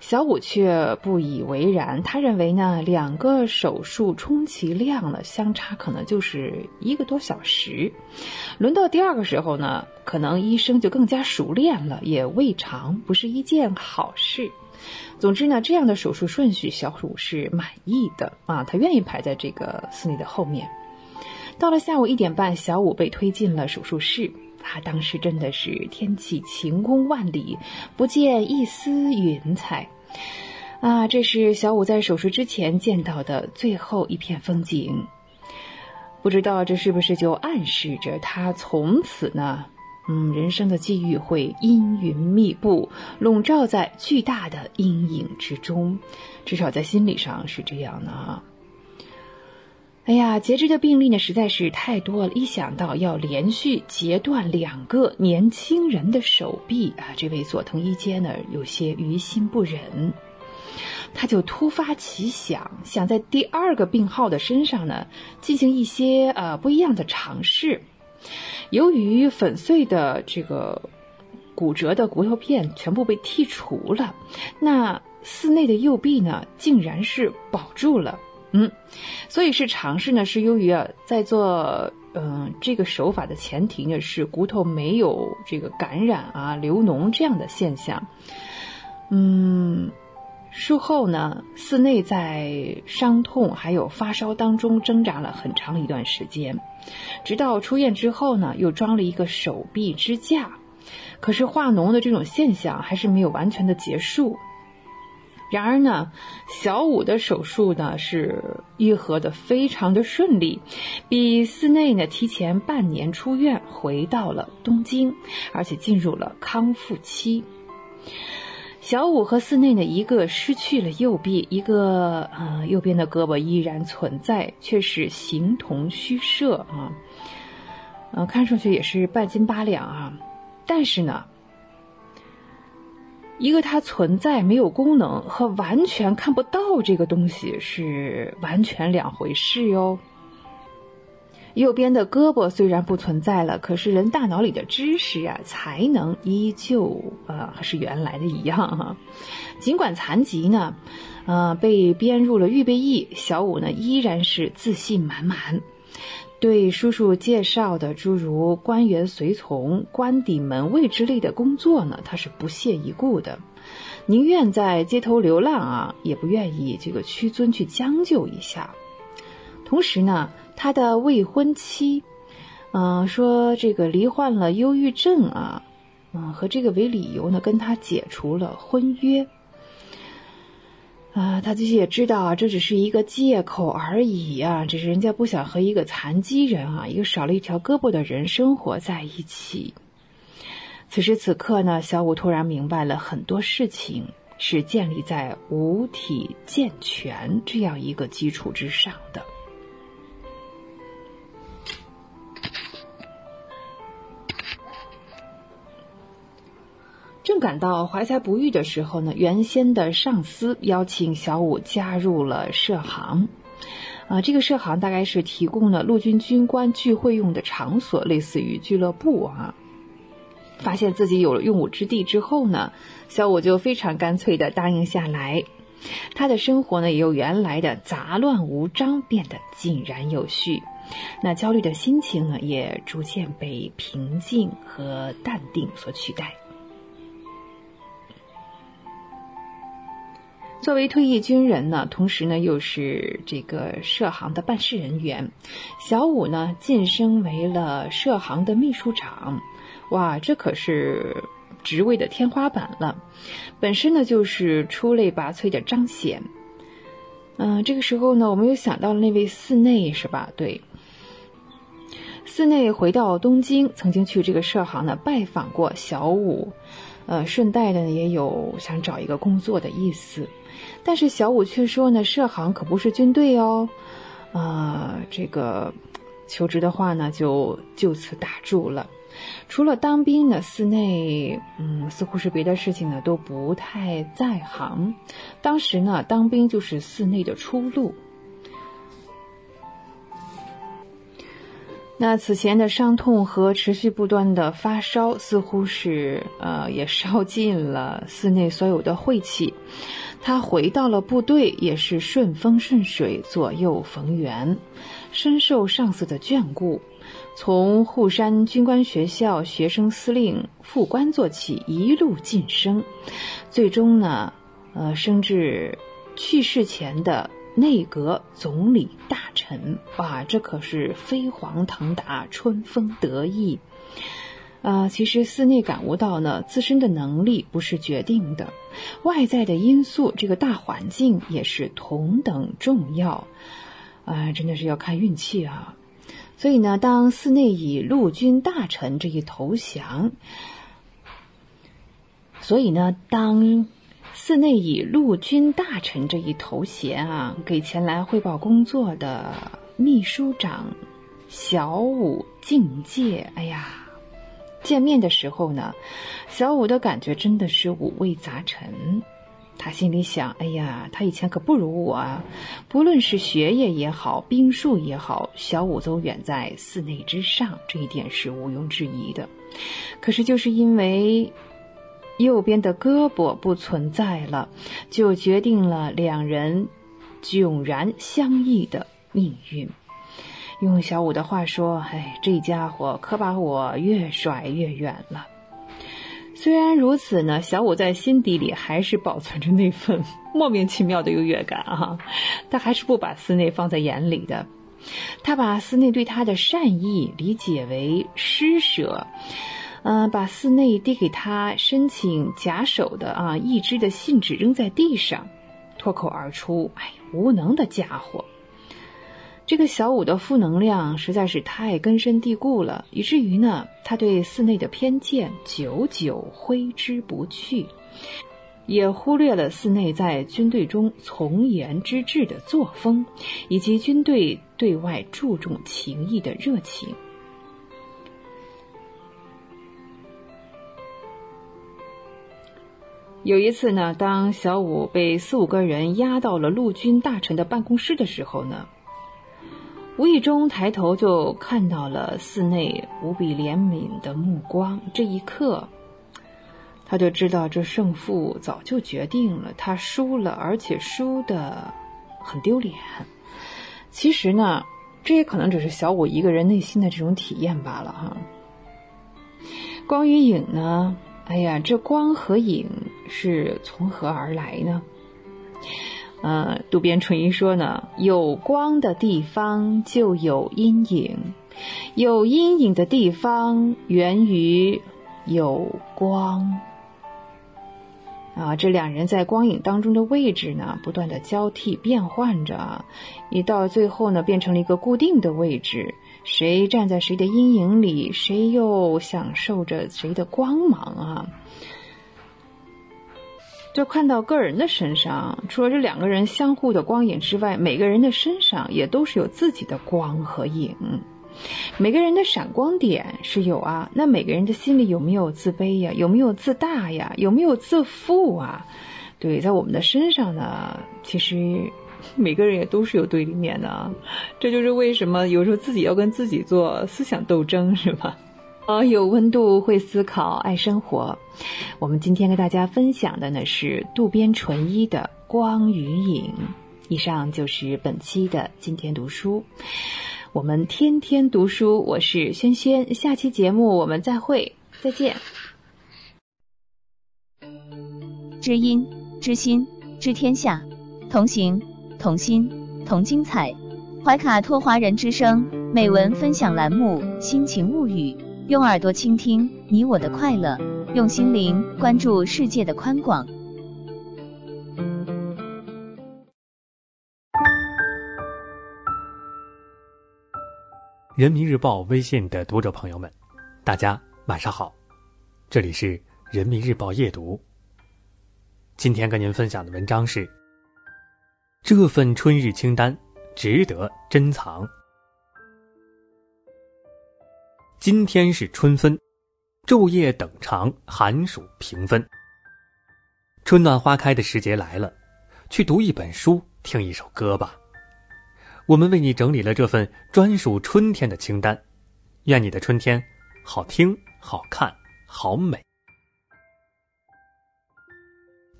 小五却不以为然，他认为呢，两个手术充其量呢，相差可能就是一个多小时。轮到第二个时候呢，可能医生就更加熟练了，也未尝不是一件好事。总之呢，这样的手术顺序，小五是满意的啊，他愿意排在这个司内的后面。到了下午一点半，小五被推进了手术室，他当时真的是天气晴空万里，不见一丝云彩啊！这是小五在手术之前见到的最后一片风景，不知道这是不是就暗示着他从此呢？嗯，人生的际遇会阴云密布，笼罩在巨大的阴影之中，至少在心理上是这样的哈。哎呀，截肢的病例呢实在是太多了，一想到要连续截断两个年轻人的手臂啊，这位佐藤一阶呢有些于心不忍，他就突发奇想，想在第二个病号的身上呢进行一些呃不一样的尝试。由于粉碎的这个骨折的骨头片全部被剔除了，那寺内的右臂呢，竟然是保住了。嗯，所以是尝试呢，是由于啊，在做嗯这个手法的前提呢，是骨头没有这个感染啊、流脓这样的现象。嗯。术后呢，寺内在伤痛还有发烧当中挣扎了很长一段时间，直到出院之后呢，又装了一个手臂支架。可是化脓的这种现象还是没有完全的结束。然而呢，小五的手术呢是愈合的非常的顺利，比寺内呢提前半年出院，回到了东京，而且进入了康复期。小五和寺内呢，一个失去了右臂，一个呃右边的胳膊依然存在，却是形同虚设啊，呃，看上去也是半斤八两啊。但是呢，一个它存在没有功能和完全看不到这个东西是完全两回事哟。右边的胳膊虽然不存在了，可是人大脑里的知识啊、才能依旧呃还是原来的一样哈。尽管残疾呢，呃被编入了预备役，小五呢依然是自信满满，对叔叔介绍的诸如官员随从、官邸门卫之类的工作呢，他是不屑一顾的。宁愿在街头流浪啊，也不愿意这个屈尊去将就一下。同时呢，他的未婚妻，嗯，说这个罹患了忧郁症啊，嗯，和这个为理由呢，跟他解除了婚约。啊，他自己也知道啊，这只是一个借口而已啊，只是人家不想和一个残疾人啊，一个少了一条胳膊的人生活在一起。此时此刻呢，小五突然明白了很多事情是建立在五体健全这样一个基础之上的。正感到怀才不遇的时候呢，原先的上司邀请小五加入了社行，啊，这个社行大概是提供了陆军军官聚会用的场所，类似于俱乐部啊。发现自己有了用武之地之后呢，小五就非常干脆的答应下来。他的生活呢，由原来的杂乱无章变得井然有序，那焦虑的心情呢，也逐渐被平静和淡定所取代。作为退役军人呢，同时呢又是这个社行的办事人员，小五呢晋升为了社行的秘书长，哇，这可是职位的天花板了。本身呢就是出类拔萃的彰显。嗯，这个时候呢，我们又想到了那位寺内，是吧？对，寺内回到东京，曾经去这个社行呢拜访过小五，呃，顺带的也有想找一个工作的意思。但是小五却说呢，设行可不是军队哦，啊，这个求职的话呢，就就此打住了。除了当兵呢，寺内嗯，似乎是别的事情呢都不太在行。当时呢，当兵就是寺内的出路。那此前的伤痛和持续不断的发烧，似乎是呃，也烧尽了寺内所有的晦气。他回到了部队，也是顺风顺水，左右逢源，深受上司的眷顾。从沪山军官学校学生司令副官做起，一路晋升，最终呢，呃，升至去世前的内阁总理大臣。哇，这可是飞黄腾达，春风得意。啊，其实寺内感悟到呢，自身的能力不是决定的，外在的因素，这个大环境也是同等重要。啊，真的是要看运气啊。所以呢，当寺内以陆军大臣这一投降，所以呢，当寺内以陆军大臣这一头衔啊，给前来汇报工作的秘书长小五敬戒，哎呀。见面的时候呢，小五的感觉真的是五味杂陈。他心里想：“哎呀，他以前可不如我啊！不论是学业也好，兵术也好，小五都远在寺内之上，这一点是毋庸置疑的。可是就是因为右边的胳膊不存在了，就决定了两人迥然相异的命运。”用小五的话说：“哎，这家伙可把我越甩越远了。”虽然如此呢，小五在心底里还是保存着那份 莫名其妙的优越感啊。他还是不把司内放在眼里的，他把司内对他的善意理解为施舍，嗯，把寺内递给他申请假手的啊一支的信纸扔在地上，脱口而出：“哎，无能的家伙。”这个小五的负能量实在是太根深蒂固了，以至于呢，他对寺内的偏见久久挥之不去，也忽略了寺内在军队中从严之治的作风，以及军队对外注重情谊的热情。有一次呢，当小五被四五个人押到了陆军大臣的办公室的时候呢。无意中抬头就看到了寺内无比怜悯的目光，这一刻，他就知道这胜负早就决定了，他输了，而且输的很丢脸。其实呢，这也可能只是小五一个人内心的这种体验罢了哈。光与影呢，哎呀，这光和影是从何而来呢？呃，渡边淳一说呢，有光的地方就有阴影，有阴影的地方源于有光。啊，这两人在光影当中的位置呢，不断的交替变换着，一到最后呢，变成了一个固定的位置。谁站在谁的阴影里，谁又享受着谁的光芒啊？就看到个人的身上，除了这两个人相互的光影之外，每个人的身上也都是有自己的光和影。每个人的闪光点是有啊，那每个人的心里有没有自卑呀？有没有自大呀？有没有自负啊？对，在我们的身上呢，其实 每个人也都是有对立面的啊，这就是为什么有时候自己要跟自己做思想斗争，是吧？啊，有温度，会思考，爱生活。我们今天跟大家分享的呢是渡边淳一的《光与影》。以上就是本期的今天读书。我们天天读书，我是轩轩。下期节目我们再会，再见。知音知心知天下，同行同心同精彩。怀卡托华人之声美文分享栏目《心情物语》，用耳朵倾听你我的快乐，用心灵关注世界的宽广。人民日报微信的读者朋友们，大家晚上好，这里是人民日报夜读。今天跟您分享的文章是：这份春日清单值得珍藏。今天是春分，昼夜等长，寒暑平分。春暖花开的时节来了，去读一本书，听一首歌吧。我们为你整理了这份专属春天的清单，愿你的春天好听、好看、好美。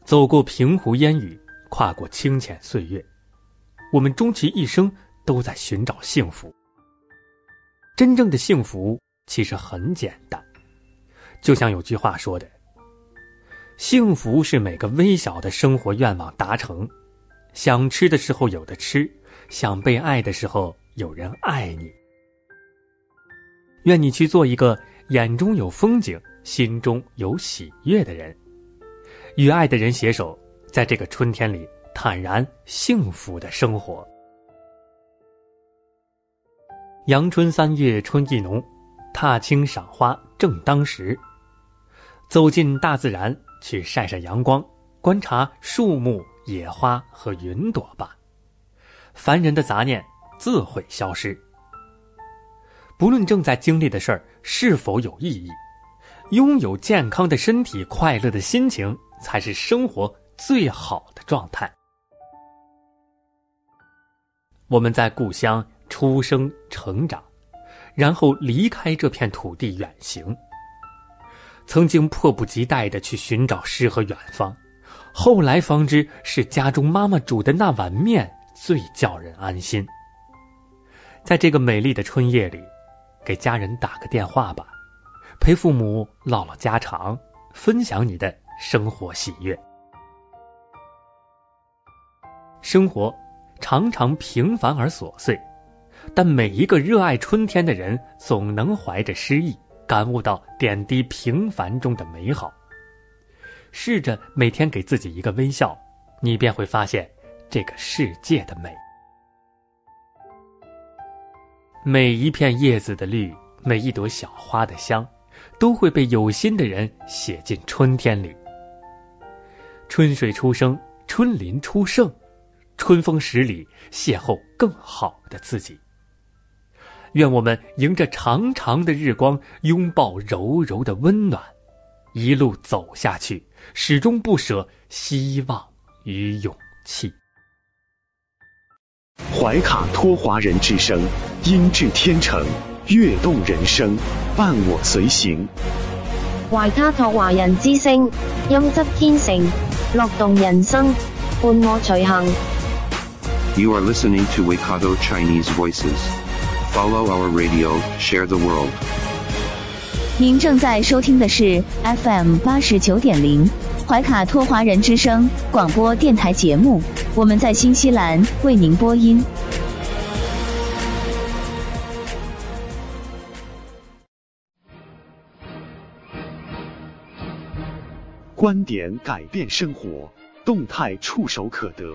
走过平湖烟雨，跨过清浅岁月，我们终其一生都在寻找幸福。真正的幸福其实很简单，就像有句话说的：“幸福是每个微小的生活愿望达成，想吃的时候有的吃。”想被爱的时候，有人爱你。愿你去做一个眼中有风景、心中有喜悦的人，与爱的人携手，在这个春天里坦然幸福的生活。阳春三月春意浓，踏青赏花正当时。走进大自然，去晒晒阳光，观察树木、野花和云朵吧。凡人的杂念自会消失。不论正在经历的事儿是否有意义，拥有健康的身体、快乐的心情，才是生活最好的状态。我们在故乡出生、成长，然后离开这片土地远行。曾经迫不及待的去寻找诗和远方，后来方知是家中妈妈煮的那碗面。最叫人安心。在这个美丽的春夜里，给家人打个电话吧，陪父母唠唠家常，分享你的生活喜悦。生活常常平凡而琐碎，但每一个热爱春天的人，总能怀着诗意，感悟到点滴平凡中的美好。试着每天给自己一个微笑，你便会发现。这个世界的美，每一片叶子的绿，每一朵小花的香，都会被有心的人写进春天里。春水初生，春林初盛，春风十里，邂逅更好的自己。愿我们迎着长长的日光，拥抱柔柔的温暖，一路走下去，始终不舍希望与勇气。怀卡托华人之声，音质天成，悦动人生，伴我随行。怀卡托华人之声，音质天成，乐动人生，伴我随行。You are listening to Waikato Chinese Voices. Follow our radio, share the world. 您正在收听的是 FM 八十九点零怀卡托华人之声广播电台节目，我们在新西兰为您播音。观点改变生活，动态触手可得。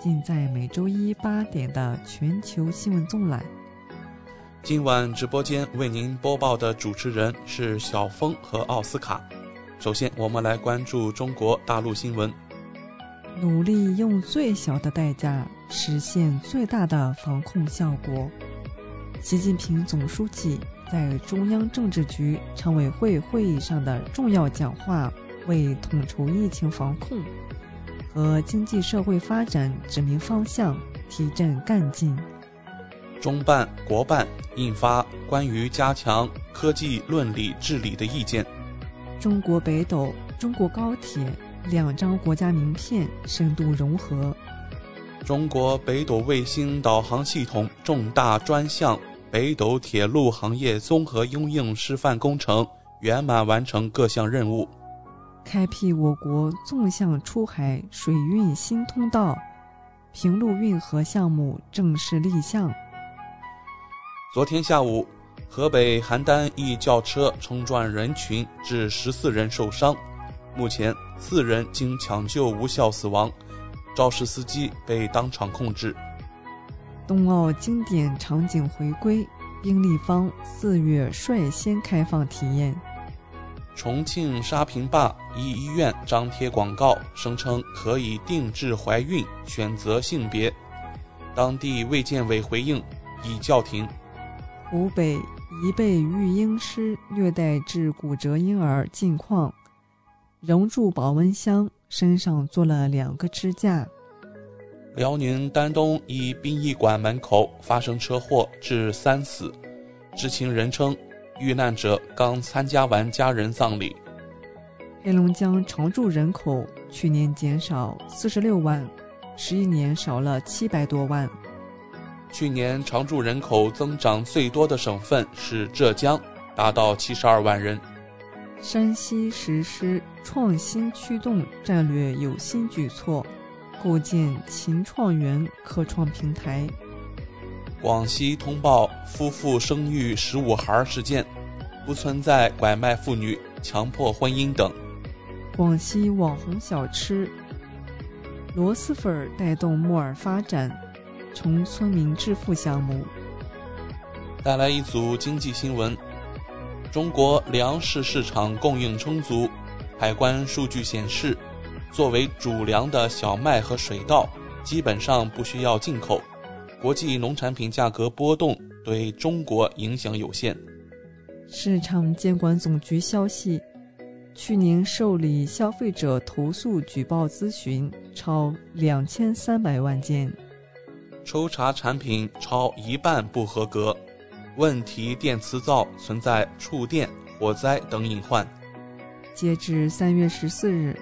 尽在每周一八点的全球新闻纵览。今晚直播间为您播报的主持人是小峰和奥斯卡。首先，我们来关注中国大陆新闻。努力用最小的代价实现最大的防控效果。习近平总书记在中央政治局常委会会议上的重要讲话，为统筹疫情防控。和经济社会发展指明方向，提振干劲。中办、国办印发关于加强科技论理治理的意见。中国北斗、中国高铁两张国家名片深度融合。中国北斗卫星导航系统重大专项北斗铁路行业综合应用示范工程圆满完成各项任务。开辟我国纵向出海水运新通道，平陆运河项目正式立项。昨天下午，河北邯郸一轿车冲撞人群，致十四人受伤，目前四人经抢救无效死亡，肇事司机被当场控制。冬奥经典场景回归，冰立方四月率先开放体验。重庆沙坪坝一医院张贴广告，声称可以定制怀孕、选择性别。当地卫健委回应已叫停。湖北一被育婴师虐待致骨折婴儿近况，仍住保温箱，身上做了两个支架。辽宁丹东一殡仪馆门口发生车祸，致三死，知情人称。遇难者刚参加完家人葬礼。黑龙江常住人口去年减少四十六万，十一年少了七百多万。去年常住人口增长最多的省份是浙江，达到七十二万人。山西实施创新驱动战略有新举措，构建秦创园科创平台。广西通报夫妇生育十五孩事件，不存在拐卖妇女、强迫婚姻等。广西网红小吃螺蛳粉带动木耳发展，从村民致富项目。带来一组经济新闻：中国粮食市场供应充足，海关数据显示，作为主粮的小麦和水稻基本上不需要进口。国际农产品价格波动对中国影响有限。市场监管总局消息，去年受理消费者投诉举报咨询超两千三百万件，抽查产品超一半不合格，问题电磁灶存在触电、火灾等隐患。截至三月十四日，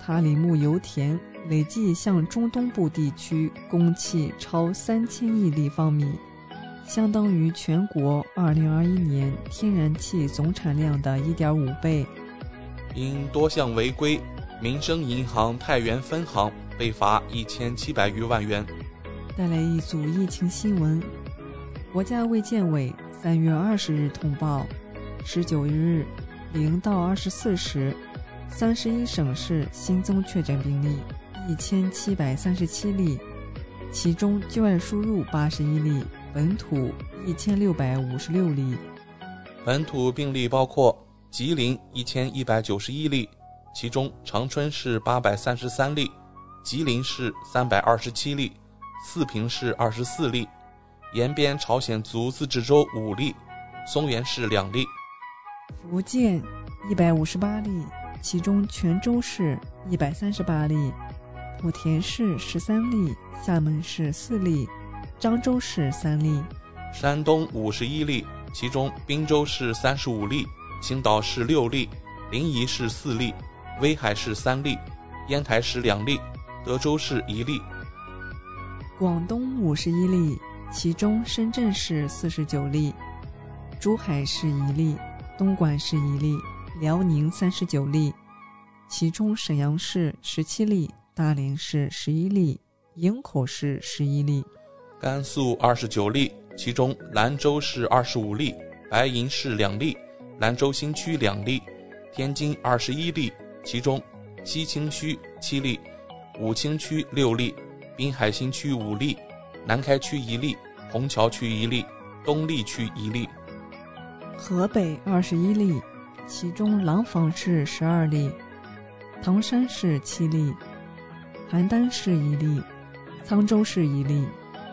塔里木油田。累计向中东部地区供气超三千亿立方米，相当于全国2021年天然气总产量的一点五倍。因多项违规，民生银行太原分行被罚一千七百余万元。带来一组疫情新闻：国家卫健委三月二十日通报，十九日零到二十四时，三十一省市新增确诊病例。一千七百三十七例，其中境外输入八十一例，本土一千六百五十六例。本土病例包括吉林一千一百九十一例，其中长春市八百三十三例，吉林市三百二十七例，四平市二十四例，延边朝鲜族自治州五例，松原市两例。福建一百五十八例，其中泉州市一百三十八例，莆田市十三例，厦门市四例，漳州市三例。山东五十一例，其中滨州市三十五例，青岛市六例，临沂市四例，威海市三例，烟台市两例，德州市一例。广东五十一例，其中深圳市四十九例，珠海市一例，东莞市一例，辽宁三十九例，其中沈阳市十七例，大连市十一例，营口市十一例。甘肃二十九例，其中兰州市二十五例，白银市两例，兰州新区两例，天津二十一例，其中西青区七例，武清区六例。滨海新区五例，南开区一例，虹桥区一例，东丽区一例。河北二十一例，其中廊坊市十二例，唐山市七例，邯郸市一例，沧州市一例，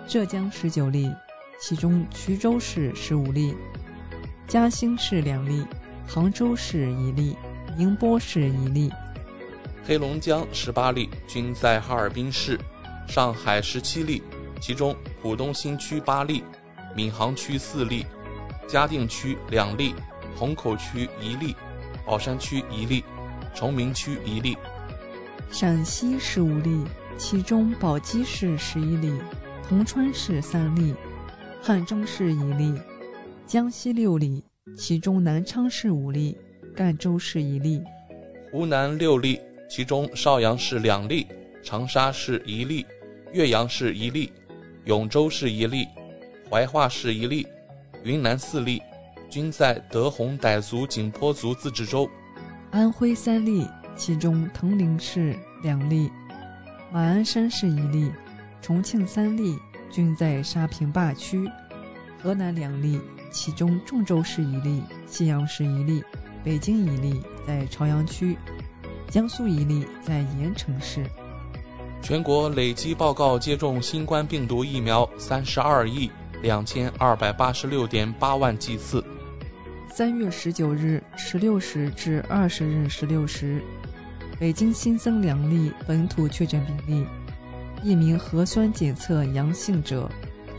浙江十九例，其中衢州市十五例，嘉兴市两例，杭州市一例，宁波市一例。黑龙江十八例，均在哈尔滨市。上海十七例，其中浦东新区八例，闵行区四例，嘉定区两例，虹口区一例，宝山区一例，崇明区一例。陕西十五例，其中宝鸡市十一例，铜川市三例，汉中市一例。江西六例，其中南昌市五例，赣州市一例。湖南六例，其中邵阳市两例，长沙市一例。岳阳市一例，永州市一例，怀化市一例，云南四例，均在德宏傣族景颇族自治州。安徽三例，其中铜陵市两例，马鞍山市一例，重庆三例，均在沙坪坝区。河南两例，其中郑州市一例，信阳市一例，北京一例在朝阳区，江苏一例在盐城市。全国累计报告接种新冠病毒疫苗三十二亿两千二百八十六点八万剂次。三月十九日十六时至二十日十六时，北京新增两例本土确诊病例，一名核酸检测阳性者，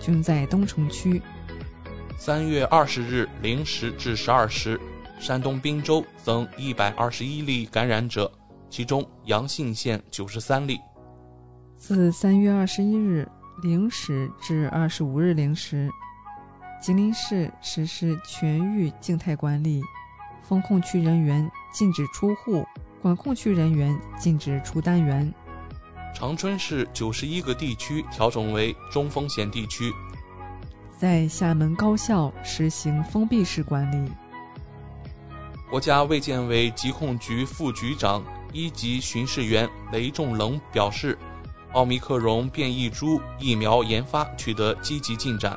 均在东城区。三月二十日零时至十二时，山东滨州增一百二十一例感染者，其中阳性县九十三例。自三月二十一日零时至二十五日零时，吉林市实施全域静态管理，封控区人员禁止出户，管控区人员禁止出单元。长春市九十一个地区调整为中风险地区。在厦门高校实行封闭式管理。国家卫健委疾控局副局长、一级巡视员雷仲龙表示。奥密克戎变异株疫苗研发取得积极进展。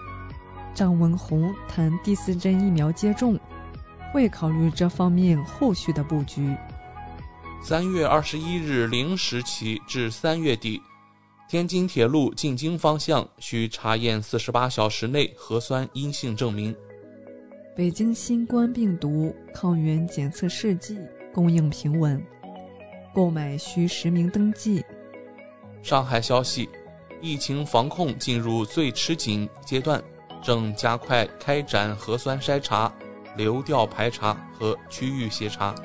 张文宏谈第四针疫苗接种，会考虑这方面后续的布局。三月二十一日零时起至三月底，天津铁路进京方向需查验四十八小时内核酸阴性证明。北京新冠病毒抗原检测试剂供应平稳，购买需实名登记。上海消息，疫情防控进入最吃紧阶段，正加快开展核酸筛查、流调排查和区域协查。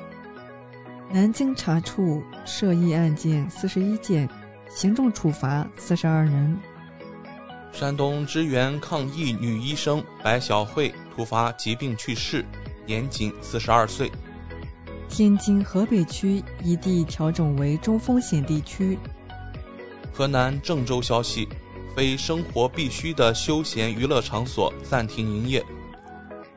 南京查处涉疫案件四十一件，行政处罚四十二人。山东支援抗疫女医生白小慧突发疾病去世，年仅四十二岁。天津河北区一地调整为中风险地区。河南郑州消息，非生活必需的休闲娱乐场所暂停营业。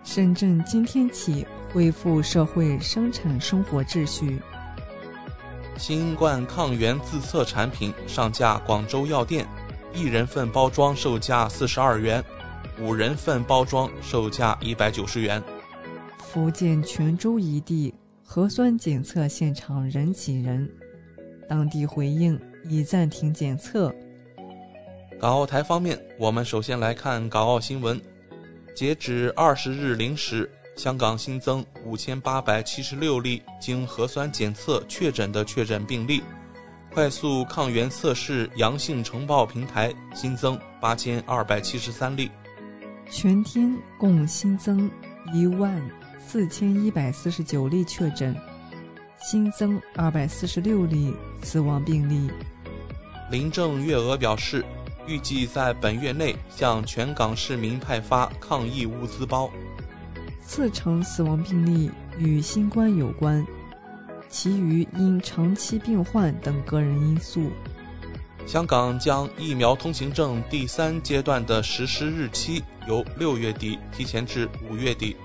深圳今天起恢复社会生产生活秩序。新冠抗原自测产品上架广州药店，一人份包装售价四十二元，五人份包装售价一百九十元。福建泉州一地核酸检测现场人挤人，当地回应。已暂停检测。港澳台方面，我们首先来看港澳新闻。截止二十日零时，香港新增五千八百七十六例经核酸检测确诊的确诊病例，快速抗原测试阳性呈报平台新增八千二百七十三例。全天共新增一万四千一百四十九例确诊，新增二百四十六例死亡病例。林郑月娥表示，预计在本月内向全港市民派发抗疫物资包。四成死亡病例与新冠有关，其余因长期病患等个人因素。香港将疫苗通行证第三阶段的实施日期由六月底提前至五月底。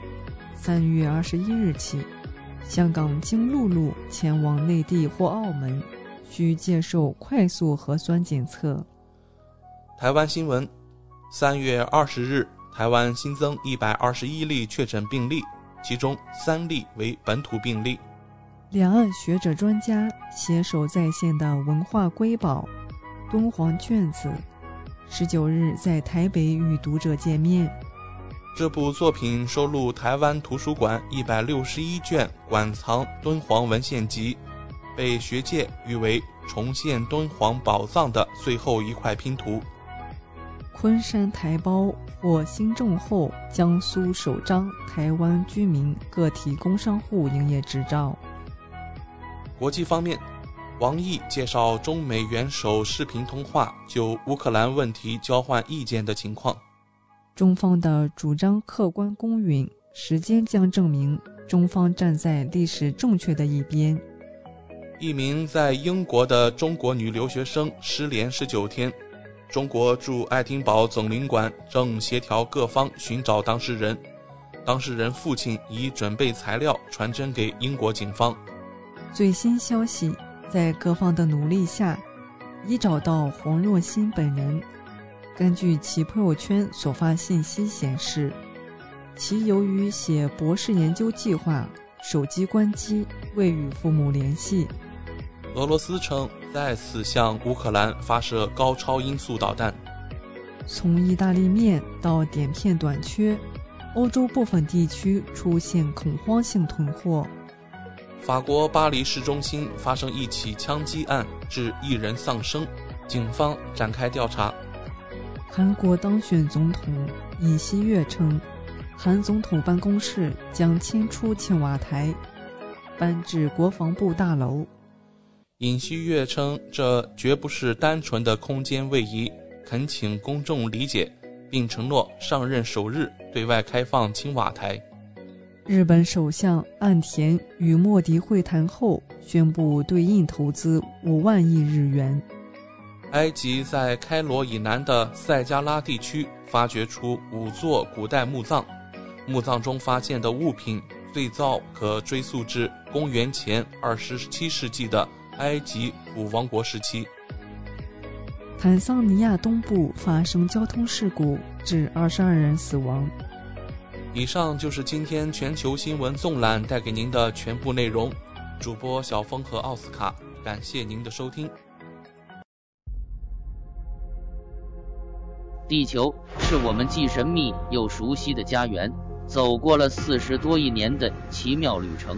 三月二十一日起，香港经陆路前往内地或澳门，需接受快速核酸检测。台湾新闻，三月二十日。台湾新增一百二十一例确诊病例，其中三例为本土病例。两岸学者专家携手在线的文化瑰宝《敦煌卷子》，十九日在台北与读者见面。这部作品收录台湾图书馆一百六十一卷馆藏敦煌文献集，被学界誉为重现敦煌宝藏的最后一块拼图。昆山台胞获新政后江苏首张台湾居民个体工商户营业执照。国际方面，王毅介绍中美元首视频通话就乌克兰问题交换意见的情况。中方的主张客观公允，时间将证明中方站在历史正确的一边。一名在英国的中国女留学生失联十九天。中国驻爱丁堡总领馆正协调各方寻找当事人，当事人父亲已准备材料传真给英国警方。最新消息，在各方的努力下，已找到黄若欣本人。根据其朋友圈所发信息显示，其由于写博士研究计划，手机关机，未与父母联系。俄罗斯称再次向乌克兰发射高超音速导弹。从意大利面到碘片短缺，欧洲部分地区出现恐慌性囤货。法国巴黎市中心发生一起枪击案，致一人丧生，警方展开调查。韩国当选总统尹锡悦称，韩总统办公室将迁出青瓦台，搬至国防部大楼。尹锡悦称，这绝不是单纯的空间位移，恳请公众理解，并承诺上任首日对外开放青瓦台。日本首相岸田与莫迪会谈后，宣布对印投资五万亿日元。埃及在开罗以南的塞加拉地区发掘出五座古代墓葬，墓葬中发现的物品最早可追溯至公元前二十七世纪的。埃及古王国时期，坦桑尼亚东部发生交通事故，致二十二人死亡。以上就是今天全球新闻纵览带给您的全部内容。主播小峰和奥斯卡，感谢您的收听。地球是我们既神秘又熟悉的家园，走过了四十多亿年的奇妙旅程。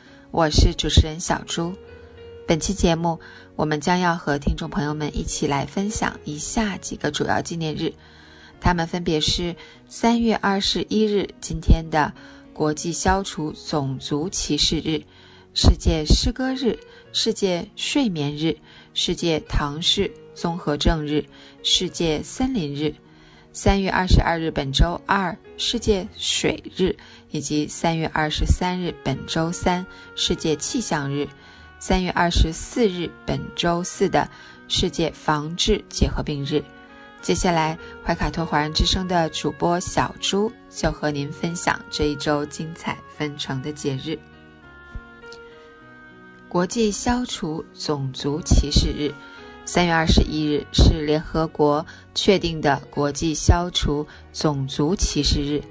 我是主持人小朱，本期节目我们将要和听众朋友们一起来分享以下几个主要纪念日，它们分别是三月二十一日今天的国际消除种族歧视日、世界诗歌日、世界睡眠日、世界唐氏综合症日、世界森林日。三月二十二日，本周二世界水日，以及三月二十三日，本周三世界气象日，三月二十四日，本周四的世界防治结核病日。接下来，怀卡托华人之声的主播小朱就和您分享这一周精彩纷呈的节日——国际消除种族歧视日。三月二十一日是联合国确定的国际消除种族歧视日。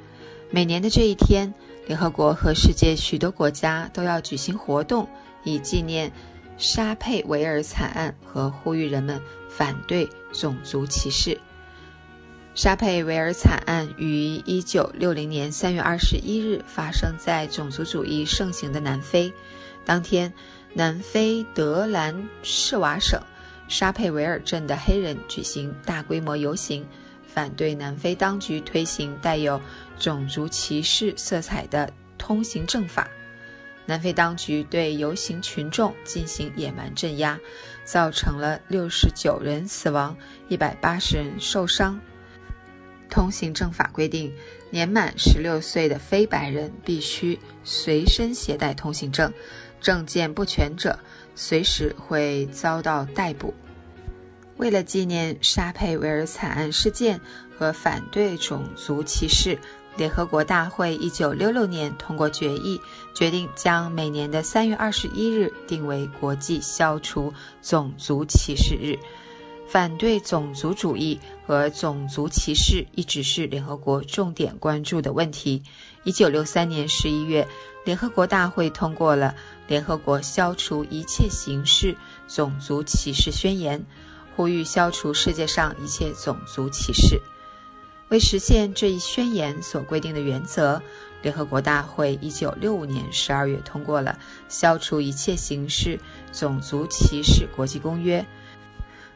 每年的这一天，联合国和世界许多国家都要举行活动，以纪念沙佩维尔惨案和呼吁人们反对种族歧视。沙佩维尔惨案于一九六零年三月二十一日发生在种族主义盛行的南非。当天，南非德兰士瓦省沙佩维尔镇的黑人举行大规模游行，反对南非当局推行带有种族歧视色彩的通行证法。南非当局对游行群众进行野蛮镇压，造成了六十九人死亡，一百八十人受伤。通行证法规定，年满十六岁的非白人必须随身携带通行证，证件不全者随时会遭到逮捕。为了纪念沙佩维尔惨案事件和反对种族歧视，联合国大会一九六六年通过决议，决定将每年的三月二十一日定为国际消除种族歧视日。反对种族主义和种族歧视一直是联合国重点关注的问题。一九六三年十一月，联合国大会通过了《联合国消除一切形式种族歧视宣言》，呼吁消除世界上一切种族歧视。为实现这一宣言所规定的原则，联合国大会一九六五年十二月通过了《消除一切形式种族歧视国际公约》。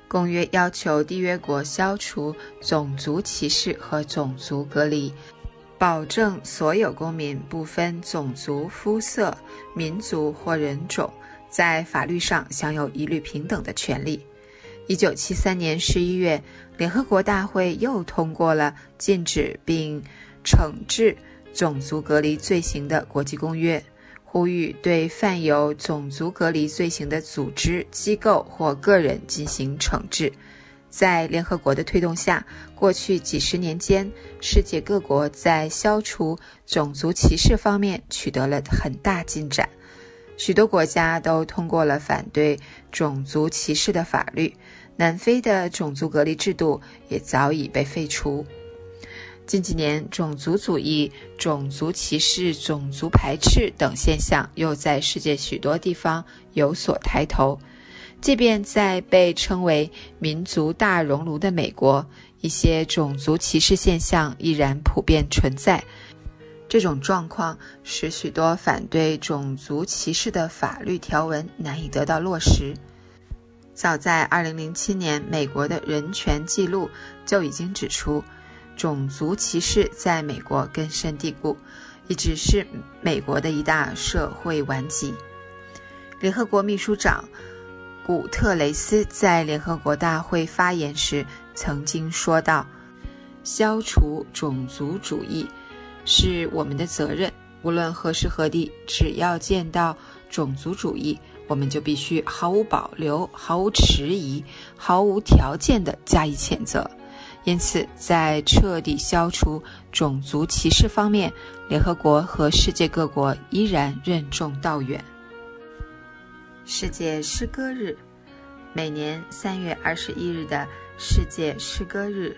公约要求缔约国消除种族歧视和种族隔离，保证所有公民不分种族、肤色、民族或人种，在法律上享有一律平等的权利。一九七三年十一月，联合国大会又通过了禁止并惩治种族隔离罪行的国际公约。呼吁对犯有种族隔离罪行的组织、机构或个人进行惩治。在联合国的推动下，过去几十年间，世界各国在消除种族歧视方面取得了很大进展。许多国家都通过了反对种族歧视的法律。南非的种族隔离制度也早已被废除。近几年，种族主义、种族歧视、种族排斥等现象又在世界许多地方有所抬头。即便在被称为“民族大熔炉”的美国，一些种族歧视现象依然普遍存在。这种状况使许多反对种族歧视的法律条文难以得到落实。早在2007年，美国的人权记录就已经指出。种族歧视在美国根深蒂固，一直是美国的一大社会顽疾。联合国秘书长古特雷斯在联合国大会发言时曾经说道：“消除种族主义是我们的责任，无论何时何地，只要见到种族主义，我们就必须毫无保留、毫无迟疑、毫无条件地加以谴责。”因此，在彻底消除种族歧视方面，联合国和世界各国依然任重道远。世界诗歌日，每年三月二十一日的世界诗歌日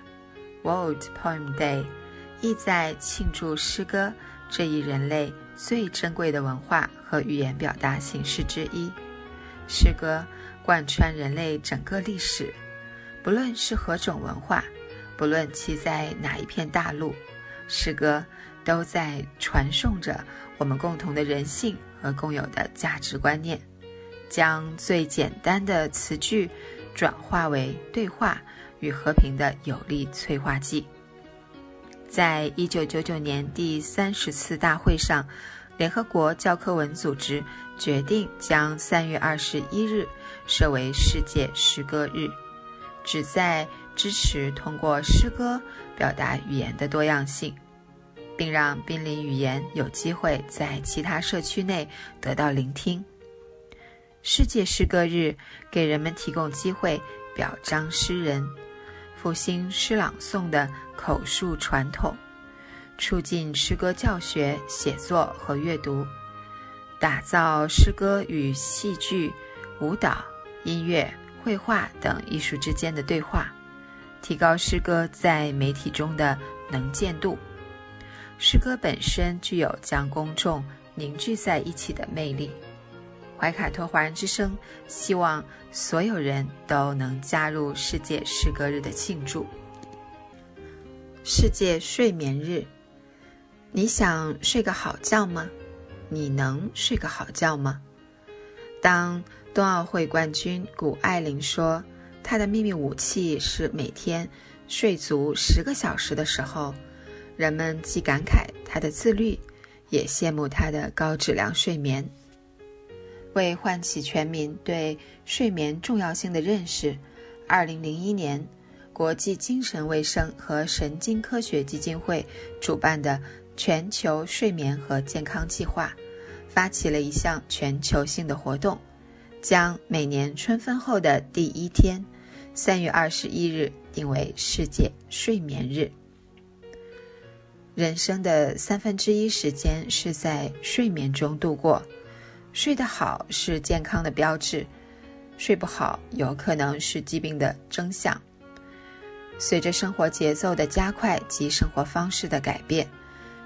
（World Poem Day） 意在庆祝诗歌这一人类最珍贵的文化和语言表达形式之一。诗歌贯穿人类整个历史，不论是何种文化。不论其在哪一片大陆，诗歌都在传颂着我们共同的人性和共有的价值观念，将最简单的词句转化为对话与和平的有力催化剂。在一九九九年第三十次大会上，联合国教科文组织决定将三月二十一日设为世界诗歌日，旨在。支持通过诗歌表达语言的多样性，并让濒临语言有机会在其他社区内得到聆听。世界诗歌日给人们提供机会表彰诗人。复兴诗朗诵的口述传统，促进诗歌教学、写作和阅读，打造诗歌与戏剧、舞蹈、音乐、绘画等艺术之间的对话，提高诗歌在媒体中的能见度。诗歌本身具有将公众凝聚在一起的魅力。怀卡托华人之声希望所有人都能加入世界诗歌日的庆祝。世界睡眠日，你想睡个好觉吗？你能睡个好觉吗？当冬奥会冠军谷爱凌说她的秘密武器是每天睡足十个小时的时候，人们既感慨她的自律，也羡慕她的高质量睡眠。为唤起全民对睡眠重要性的认识，二零零一年，国际精神卫生和神经科学基金会主办的全球睡眠和健康计划，发起了一项全球性的活动，将每年春分后的第一天，三月二十一日定为世界睡眠日。人生的三分之一时间是在睡眠中度过。睡得好是健康的标志，睡不好有可能是疾病的征象。随着生活节奏的加快及生活方式的改变，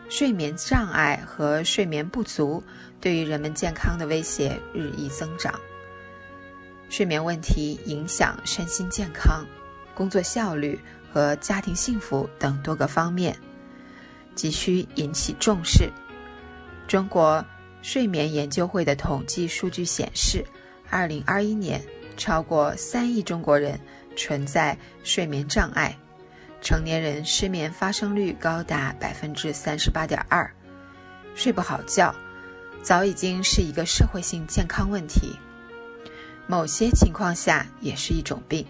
睡眠障碍和睡眠不足对于人们健康的威胁日益增长。睡眠问题影响身心健康、工作效率和家庭幸福等多个方面，急需引起重视。中国。睡眠研究会的统计数据显示，2021年超过3亿中国人存在睡眠障碍，成年人失眠发生率高达38.2%。睡不好觉，早已经是一个社会性健康问题，某些情况下也是一种病。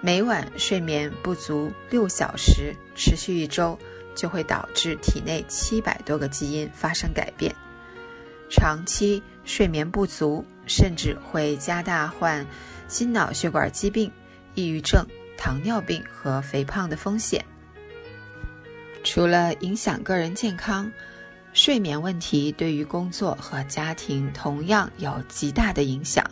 每晚睡眠不足六小时，持续一周，就会导致体内700多个基因发生改变。长期睡眠不足，甚至会加大患心脑血管疾病、抑郁症、糖尿病和肥胖的风险。除了影响个人健康，睡眠问题对于工作和家庭同样有极大的影响。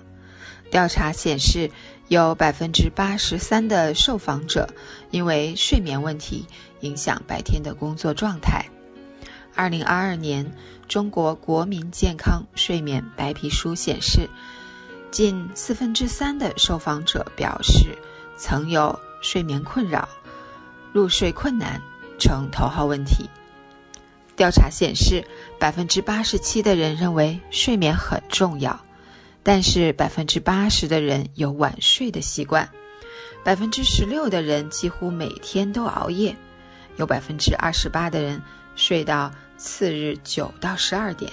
调查显示，有百分之八十三的受访者因为睡眠问题影响白天的工作状态。二零二二年。中国国民健康睡眠白皮书显示，近四分之三的受访者表示曾有睡眠困扰，入睡困难成头号问题。调查显示，百分之八十七的人认为睡眠很重要，但是百分之八十的人有晚睡的习惯，百分之十六的人几乎每天都熬夜，有百分之二十八的人睡到。次日九到十二点。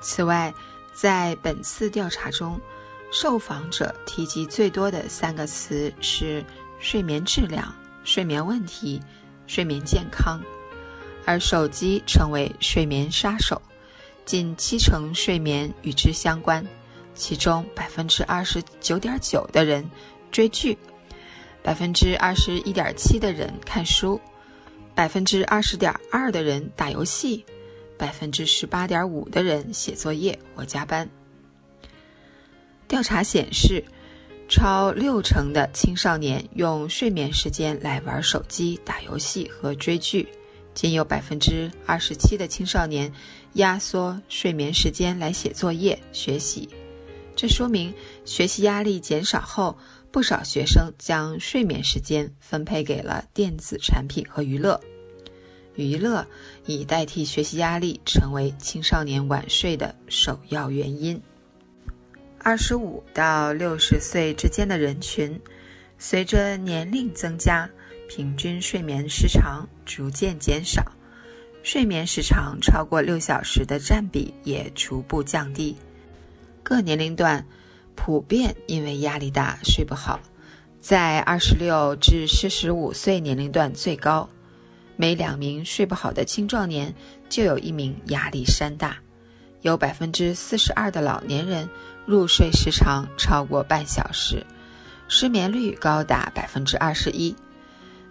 此外，在本次调查中，受访者提及最多的三个词是睡眠质量、睡眠问题、睡眠健康，而手机成为睡眠杀手，近七成睡眠与之相关。其中百分之二十九点九的人追剧，百分之二十一点七的人看书。百分之二十点二的人打游戏，百分之十八点五的人写作业或加班。调查显示，超六成的青少年用睡眠时间来玩手机、打游戏和追剧，仅有百分之二十七的青少年压缩睡眠时间来写作业、学习。这说明学习压力减少后。不少学生将睡眠时间分配给了电子产品和娱乐，娱乐以代替学习压力，成为青少年晚睡的首要原因。二十五到六十岁之间的人群，随着年龄增加，平均睡眠时长逐渐减少，睡眠时长超过六小时的占比也逐步降低。各年龄段。普遍因为压力大睡不好，在二十六至四十五岁年龄段最高，每两名睡不好的青壮年就有一名压力山大，有百分之四十二的老年人入睡时长超过半小时，失眠率高达百分之二十一。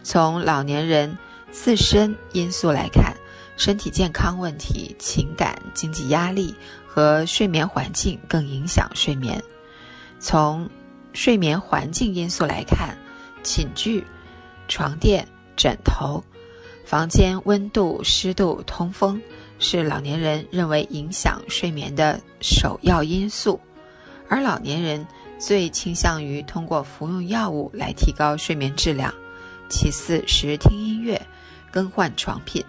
从老年人自身因素来看，身体健康问题、情感、经济压力和睡眠环境更影响睡眠。从睡眠环境因素来看，寝具、床垫、枕头、房间温度、湿度、通风是老年人认为影响睡眠的首要因素，而老年人最倾向于通过服用药物来提高睡眠质量，其次是听音乐、更换床品。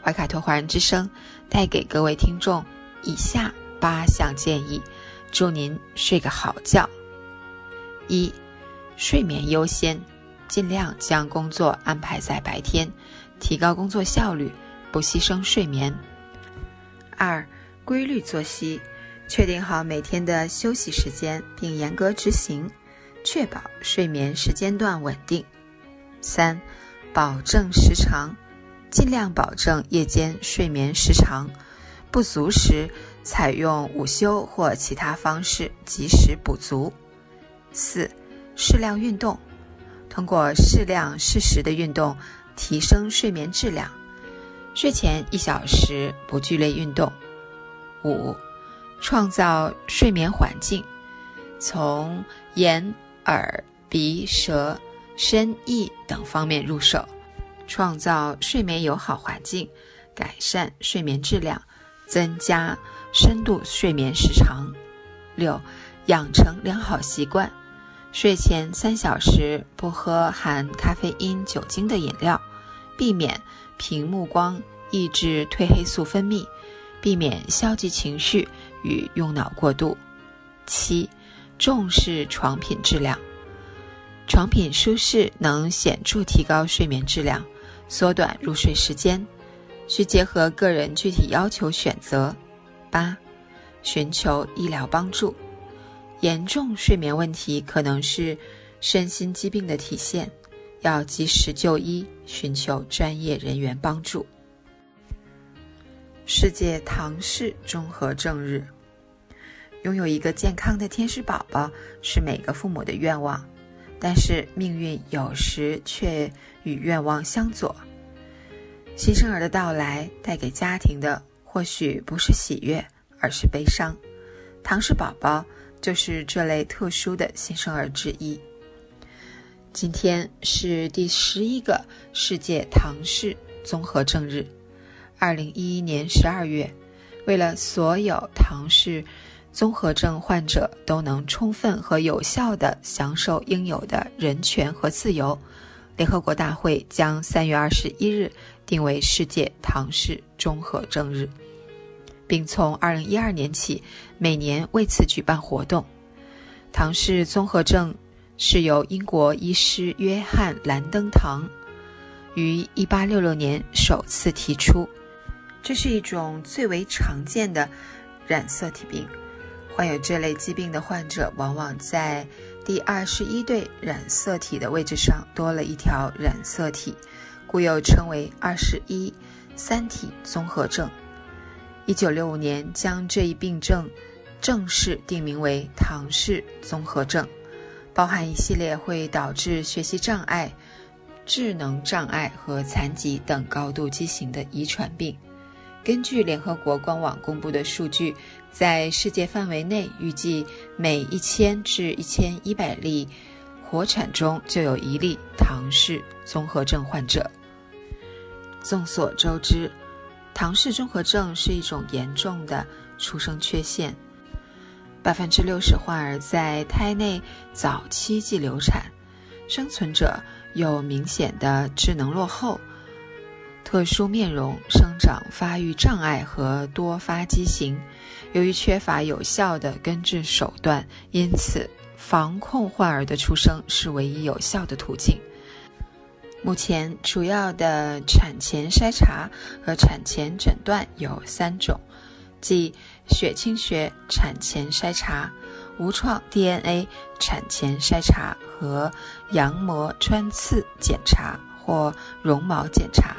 怀卡托华人之声带给各位听众以下八项建议，祝您睡个好觉。一、睡眠优先，尽量将工作安排在白天，提高工作效率，不牺牲睡眠。二、规律作息，确定好每天的休息时间，并严格执行，确保睡眠时间段稳定。三、保证时长，尽量保证夜间睡眠时长，不足时采用午休或其他方式及时补足。四、适量运动，通过适量适时的运动提升睡眠质量。睡前一小时不剧烈运动。五、创造睡眠环境，从眼、耳、鼻、舌、身、意等方面入手，创造睡眠友好环境，改善睡眠质量，增加深度睡眠时长。六、养成良好习惯。睡前三小时不喝含咖啡因、酒精的饮料，避免屏幕光抑制褪黑素分泌，避免消极情绪与用脑过度。七，重视床品质量，床品舒适能显著提高睡眠质量，缩短入睡时间，需结合个人具体要求选择。八，寻求医疗帮助。严重睡眠问题可能是身心疾病的体现，要及时就医，寻求专业人员帮助。世界唐氏综合症日，拥有一个健康的天使宝宝是每个父母的愿望，但是命运有时却与愿望相左。新生儿的到来带给家庭的或许不是喜悦，而是悲伤。唐氏宝宝。就是这类特殊的新生儿之一。今天是第十一个世界唐氏综合症日。二零一一年十二月，为了所有唐氏综合症患者都能充分和有效地享受应有的人权和自由，联合国大会将三月二十一日定为世界唐氏综合症日。并从二零一二年起，每年为此举办活动。唐氏综合症是由英国医师约翰·兰登堂于一八六六年首次提出。这是一种最为常见的染色体病。患有这类疾病的患者往往在第二十一对染色体的位置上多了一条染色体，故又称为“二十一三体综合症”。一九六五年，将这一病症正式定名为唐氏综合症，包含一系列会导致学习障碍、智能障碍和残疾等高度畸形的遗传病。根据联合国官网公布的数据，在世界范围内，预计每一千至一千一百例活产中就有一例唐氏综合症患者。众所周知。唐氏综合症是一种严重的出生缺陷，百分之六十患儿在胎内早期即流产，生存者有明显的智能落后、特殊面容、生长发育障碍和多发畸形。由于缺乏有效的根治手段，因此防控患儿的出生是唯一有效的途径。目前主要的产前筛查和产前诊断有三种，即血清学产前筛查、无创 DNA 产前筛查和羊膜穿刺检查或绒毛检查。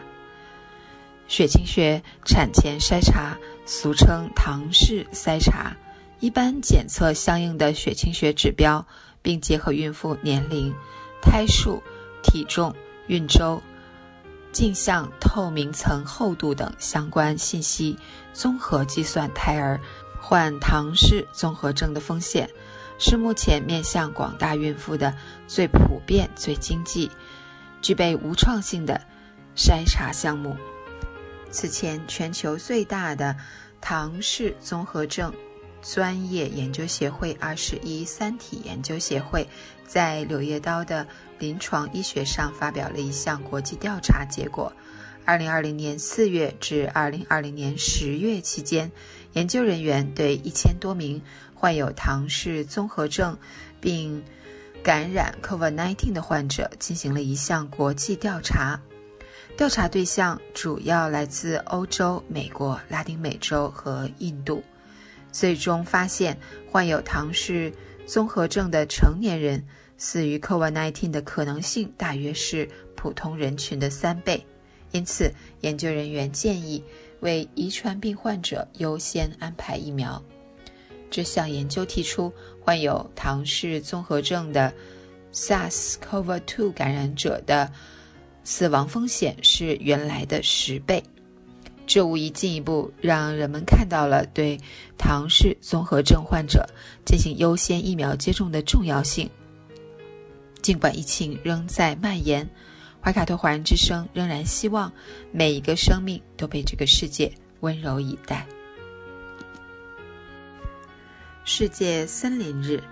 血清学产前筛查俗称唐氏筛查，一般检测相应的血清学指标，并结合孕妇年龄、胎数、体重、孕周、镜像透明层厚度等相关信息，综合计算胎儿患唐氏综合症的风险，是目前面向广大孕妇的最普遍、最经济、具备无创性的筛查项目。此前，全球最大的唐氏综合症专业研究协会——二十一三体研究协会，在《柳叶刀的临床医学》上发表了一项国际调查结果。二零二零年四月至二零二零年十月期间，研究人员对一千多名患有唐氏综合症并感染 COVID-19 的患者进行了一项国际调查。调查对象主要来自欧洲、美国、拉丁美洲和印度。最终发现，患有唐氏综合症的成年人死于 COVID-19 的可能性大约是普通人群的三倍。因此，研究人员建议为遗传病患者优先安排疫苗。这项研究提出，患有唐氏综合症的 SARS-CoV-2 感染者的死亡风险是原来的十倍，这无疑进一步让人们看到了对唐氏综合症患者进行优先疫苗接种的重要性。尽管疫情仍在蔓延，怀卡托华人之声仍然希望每一个生命都被这个世界温柔以待。世界森林日，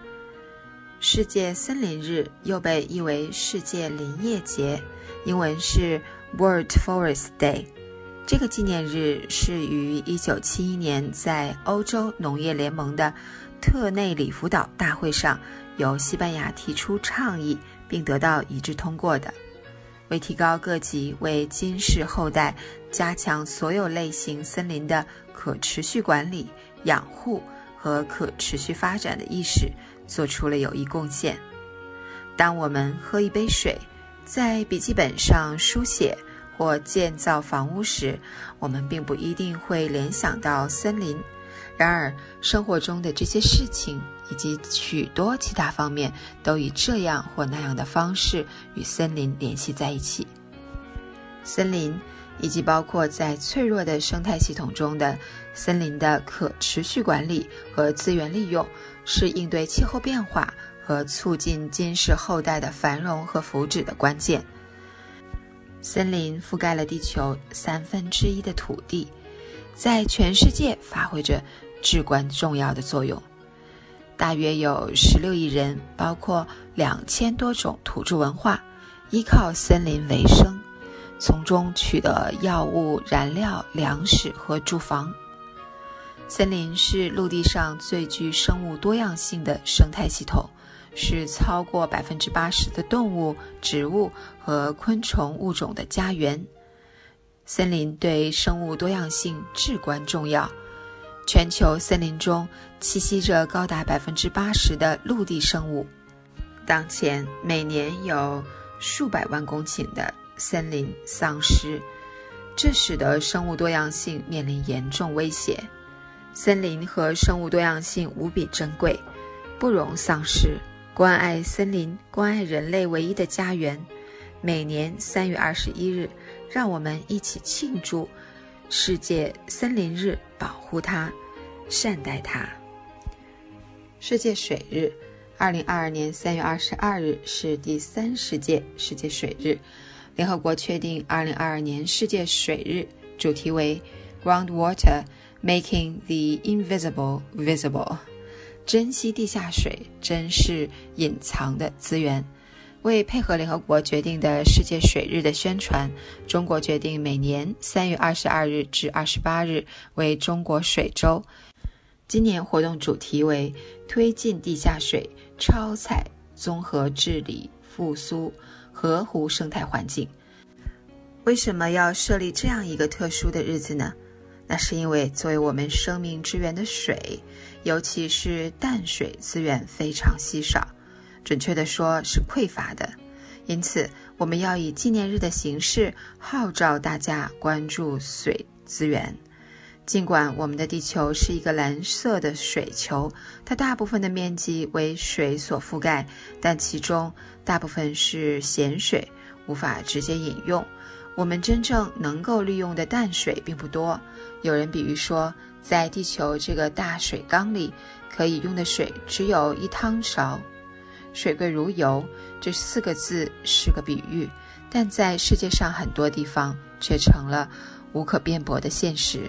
世界森林日又被译为世界林业节。英文是 World Forest Day。这个纪念日是于1971年在欧洲农业联盟的特内里弗岛大会上由西班牙提出倡议，并得到一致通过的。为提高各级为今世后代加强所有类型森林的可持续管理、养护和可持续发展的意识，做出了有益贡献。当我们喝一杯水。在笔记本上书写或建造房屋时，我们并不一定会联想到森林。然而，生活中的这些事情以及许多其他方面，都以这样或那样的方式与森林联系在一起。森林以及包括在脆弱的生态系统中的森林的可持续管理和资源利用，是应对气候变化。和促进今世后代的繁荣和福祉的关键。森林覆盖了地球三分之一的土地，在全世界发挥着至关重要的作用。大约有十六亿人，包括两千多种土著文化，依靠森林为生，从中取得药物、燃料、粮食和住房。森林是陆地上最具生物多样性的生态系统。是超过百分之八十的动物、植物和昆虫物种的家园。森林对生物多样性至关重要。全球森林中栖息着高达百分之八十的陆地生物。当前，每年有数百万公顷的森林丧失，这使得生物多样性面临严重威胁。森林和生物多样性无比珍贵，不容丧失。关爱森林，关爱人类唯一的家园。每年三月二十一日，让我们一起庆祝世界森林日，保护它，善待它。世界水日，二零二二年三月二十二日是第三十届世界水日。联合国确定二零二二年世界水日主题为 “Groundwater Making the Invisible Visible”。珍惜地下水，珍视隐藏的资源。为配合联合国决定的世界水日的宣传，中国决定每年三月二十二日至二十八日为中国水周。今年活动主题为推进地下水超采、综合治理、复苏、河湖生态环境。为什么要设立这样一个特殊的日子呢？那是因为作为我们生命之源的水。尤其是淡水资源非常稀少，准确的说是匮乏的。因此，我们要以纪念日的形式号召大家关注水资源。尽管我们的地球是一个蓝色的水球，它大部分的面积为水所覆盖，但其中大部分是咸水，无法直接饮用。我们真正能够利用的淡水并不多。有人比喻说，在地球这个大水缸里，可以用的水只有一汤勺。水贵如油，这四个字是个比喻，但在世界上很多地方却成了无可辩驳的现实。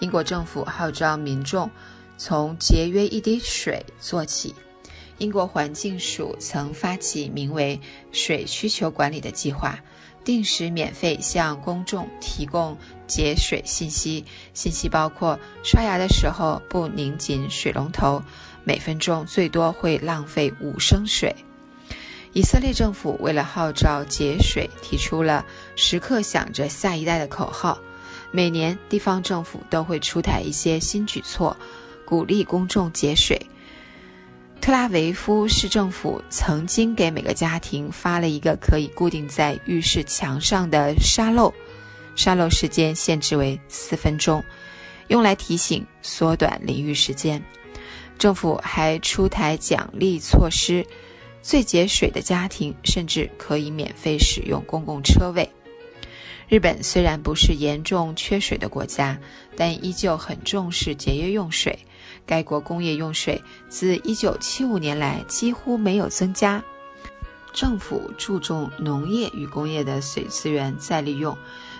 英国政府号召民众从节约一滴水做起。英国环境署曾发起名为“水需求管理”的计划，定时免费向公众提供节水信息。信息包括刷牙的时候不拧紧水龙头，每分钟最多会浪费五升水。以色列政府为了号召节水，提出了“时刻想着下一代”的口号。每年，地方政府都会出台一些新举措，鼓励公众节水。特拉维夫市政府曾经给每个家庭发了一个可以固定在浴室墙上的沙漏，沙漏时间限制为四分钟，用来提醒缩短淋浴时间。政府还出台奖励措施，最节水的家庭甚至可以免费使用公共车位。日本虽然不是严重缺水的国家，但依旧很重视节约用水。该国工业用水自1975年来几乎没有增加。政府注重农业与工业的水资源再利用。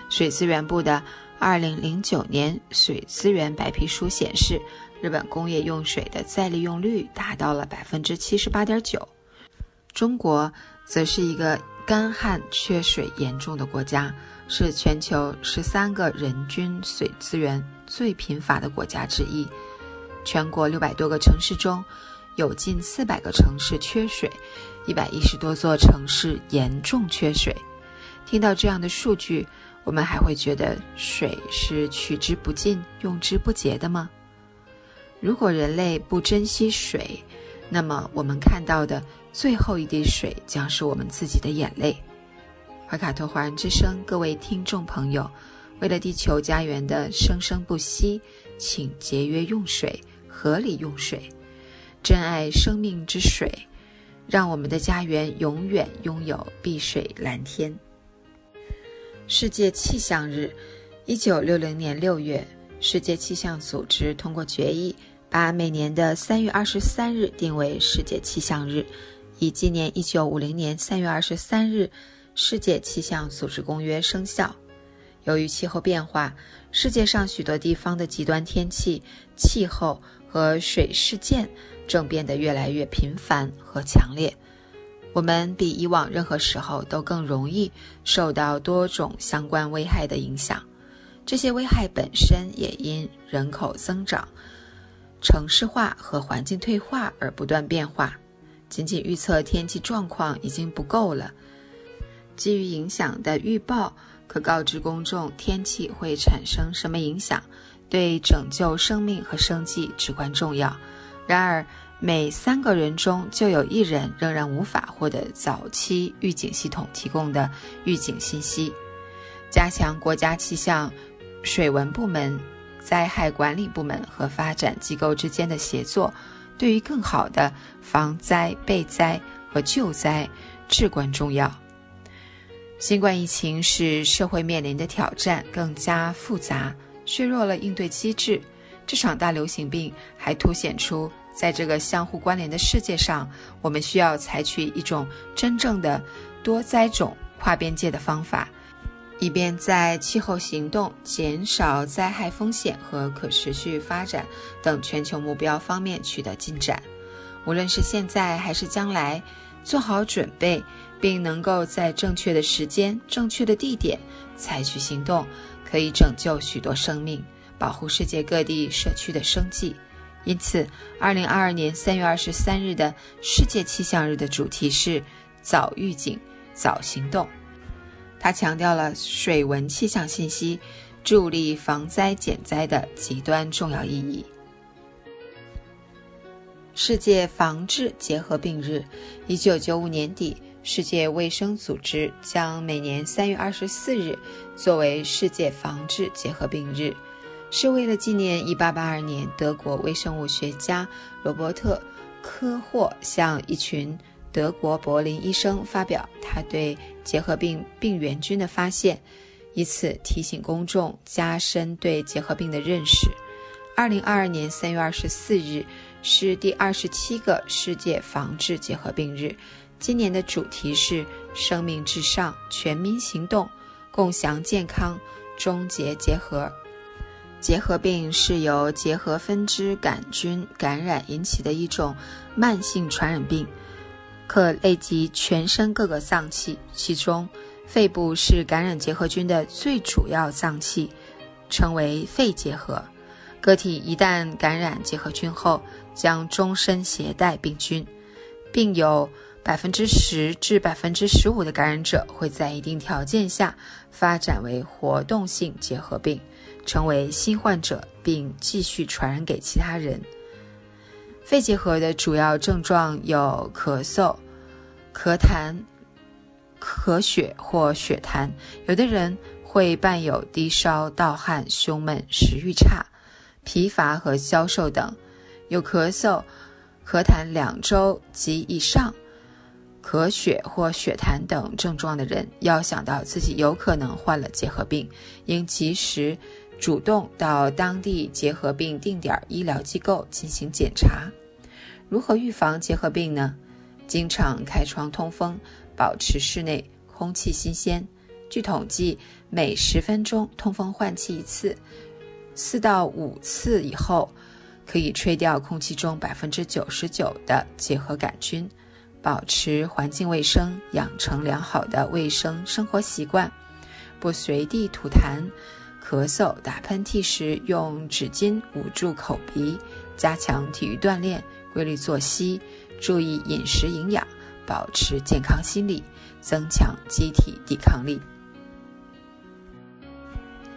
水资源部的2009年水资源白皮书显示，日本工业用水的再利用率达到了78.9%。中国则是一个干旱缺水严重的国家。是全球十三个人均水资源最贫乏的国家之一。全国六百多个城市中，有近四百个城市缺水，一百一十多座城市严重缺水。听到这样的数据，我们还会觉得水是取之不尽、用之不竭的吗？如果人类不珍惜水，那么我们看到的最后一滴水将是我们自己的眼泪。怀卡托华人之声，各位听众朋友，为了地球家园的生生不息，请节约用水，合理用水，珍爱生命之水，让我们的家园永远拥有碧水蓝天。世界气象日，一九六零年六月，世界气象组织通过决议，把每年的三月二十三日定为世界气象日，以纪念一九五零年三月二十三日。世界气象组织公约生效。由于气候变化，世界上许多地方的极端天气、气候和水事件正变得越来越频繁和强烈。我们比以往任何时候都更容易受到多种相关危害的影响。这些危害本身也因人口增长、城市化和环境退化而不断变化。仅仅预测天气状况已经不够了。基于影响的预报，可告知公众天气会产生什么影响，对拯救生命和生计至关重要。然而，每三个人中就有一人仍然无法获得早期预警系统提供的预警信息。加强国家气象、水文部门、灾害管理部门和发展机构之间的协作，对于更好的防灾、备灾和救灾至关重要。新冠疫情使社会面临的挑战更加复杂，削弱了应对机制。这场大流行病还凸显出，在这个相互关联的世界上，我们需要采取一种真正的多灾种、跨边界的方法，以便在气候行动、减少灾害风险和可持续发展等全球目标方面取得进展。无论是现在还是将来，做好准备。并能够在正确的时间、正确的地点采取行动，可以拯救许多生命，保护世界各地社区的生计。因此，二零二二年三月二十三日的世界气象日的主题是“早预警，早行动”。它强调了水文气象信息助力防灾减灾的极端重要意义。世界防治结核病日，一九九五年底。世界卫生组织将每年三月二十四日作为世界防治结核病日。是为了纪念1882年德国微生物学家罗伯特·科霍向一群德国柏林医生发表他对结核病病原菌的发现，以此提醒公众加深对结核病的认识。2022年3月24日是第二十七个世界防治结核病日，今年的主题是“生命至上，全民行动，共享健康，终结结核”。结核病是由结核分支杆菌感染引起的一种慢性传染病，可累及全身各个脏器，其中肺部是感染结核菌的最主要脏器，称为肺结核。个体一旦感染结核菌后，将终身携带病菌，并有百分之十至百分之十五的感染者会在一定条件下发展为活动性结核病。成为新患者，并继续传染给其他人。肺结核的主要症状有咳嗽、咳痰、咳血或血痰，有的人会伴有低烧、盗汗、胸闷、食欲差、疲乏和消瘦等。有咳嗽、咳痰两周及以上、咳血或血痰等症状的人，要想到自己有可能患了结核病，应及时。主动到当地结核病定点医疗机构进行检查。如何预防结核病呢？经常开窗通风，保持室内空气新鲜。据统计，每十分钟通风换气一次，四到五次以后，可以吹掉空气中百分之九十九的结核杆菌。保持环境卫生，养成良好的卫生生活习惯，不随地吐痰。咳嗽、打喷嚏时用纸巾捂住口鼻，加强体育锻炼，规律作息，注意饮食营养，保持健康心理，增强机体抵抗力。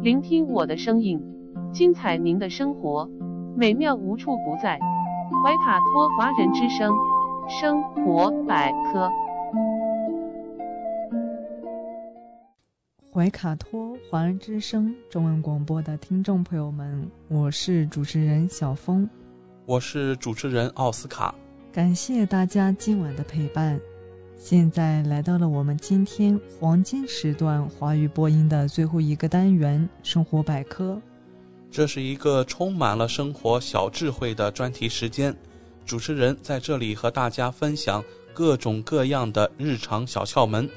聆听我的声音，精彩您的生活，美妙无处不在。怀卡托华人之声，生活百科。怀卡托华人之声中文广播的听众朋友们，我是主持人小峰，我是主持人奥斯卡，感谢大家今晚的陪伴。现在来到了我们今天黄金时段华语播音的最后一个单元——生活百科。这是一个充满了生活小智慧的专题时间，主持人在这里和大家分享各种各样的日常小窍门。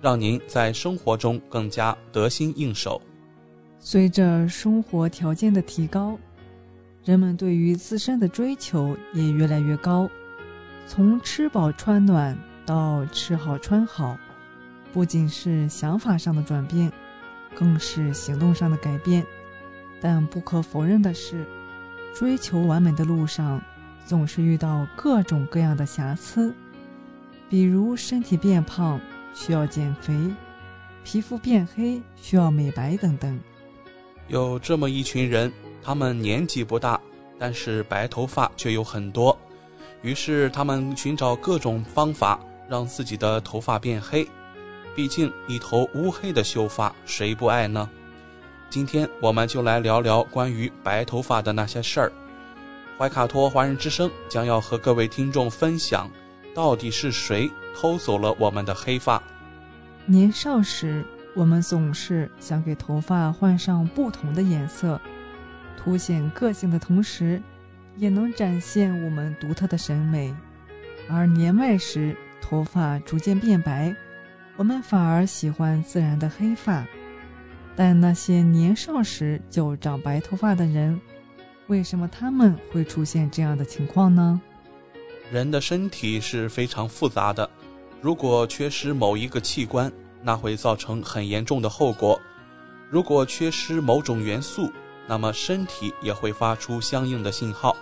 让您在生活中更加得心应手。随着生活条件的提高，人们对于自身的追求也越来越高。从吃饱穿暖到吃好穿好，不仅是想法上的转变，更是行动上的改变。但不可否认的是，追求完美的路上，总是遇到各种各样的瑕疵，比如身体变胖。需要减肥，皮肤变黑需要美白等等。有这么一群人，他们年纪不大，但是白头发却有很多。于是他们寻找各种方法让自己的头发变黑。毕竟一头乌黑的秀发，谁不爱呢？今天我们就来聊聊关于白头发的那些事儿。怀卡托华人之声将要和各位听众分享，到底是谁？偷走了我们的黑发。年少时，我们总是想给头发换上不同的颜色，凸显个性的同时，也能展现我们独特的审美。而年迈时，头发逐渐变白，我们反而喜欢自然的黑发。但那些年少时就长白头发的人，为什么他们会出现这样的情况呢？人的身体是非常复杂的。如果缺失某一个器官，那会造成很严重的后果。如果缺失某种元素，那么身体也会发出相应的信号。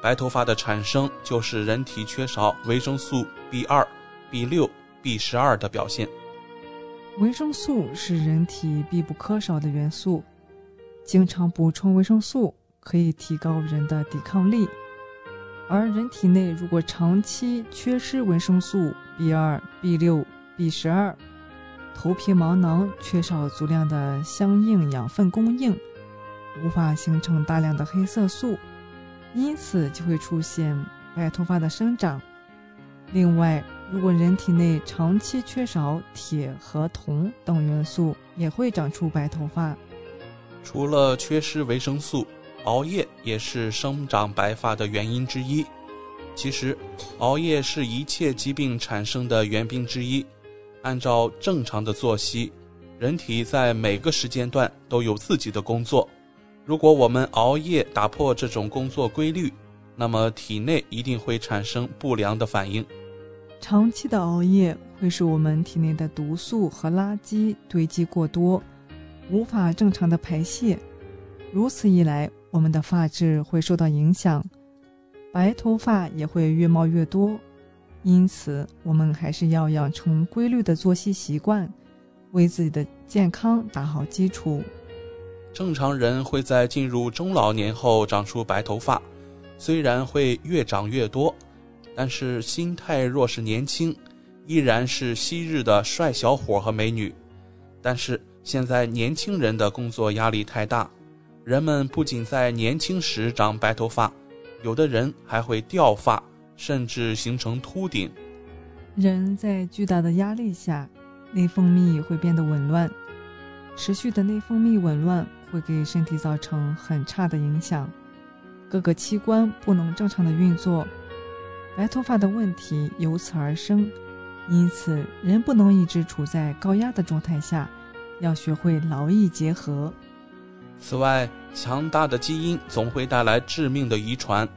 白头发的产生就是人体缺少维生素 B 二、B 六、B 十二的表现。维生素是人体必不可少的元素，经常补充维生素可以提高人的抵抗力。而人体内如果长期缺失维生素 B 二、B 六、B 十二，头皮毛囊缺少足量的相应养分供应，无法形成大量的黑色素。因此就会出现白头发的生长。另外，如果人体内长期缺少铁和铜等元素，也会长出白头发。除了缺失维生素，熬夜也是生长白发的原因之一。其实，熬夜是一切疾病产生的原病之一。按照正常的作息，人体在每个时间段都有自己的工作。如果我们熬夜打破这种工作规律，那么体内一定会产生不良的反应。长期的熬夜会使我们体内的毒素和垃圾堆积过多，无法正常的排泄。如此一来，我们的发质会受到影响，白头发也会越冒越多。因此，我们还是要养成规律的作息习惯，为自己的健康打好基础。正常人会在进入中老年后长出白头发，虽然会越长越多，但是心态若是年轻，依然是昔日的帅小伙和美女。但是现在年轻人的工作压力太大，人们不仅在年轻时长白头发，有的人还会掉发，甚至形成秃顶。人在巨大的压力下，内分泌会变得紊乱，持续的内分泌紊乱。会给身体造成很差的影响，各个器官不能正常的运作，白头发的问题由此而生。因此，人不能一直处在高压的状态下，要学会劳逸结合。此外，强大的基因总会带来致命的遗传，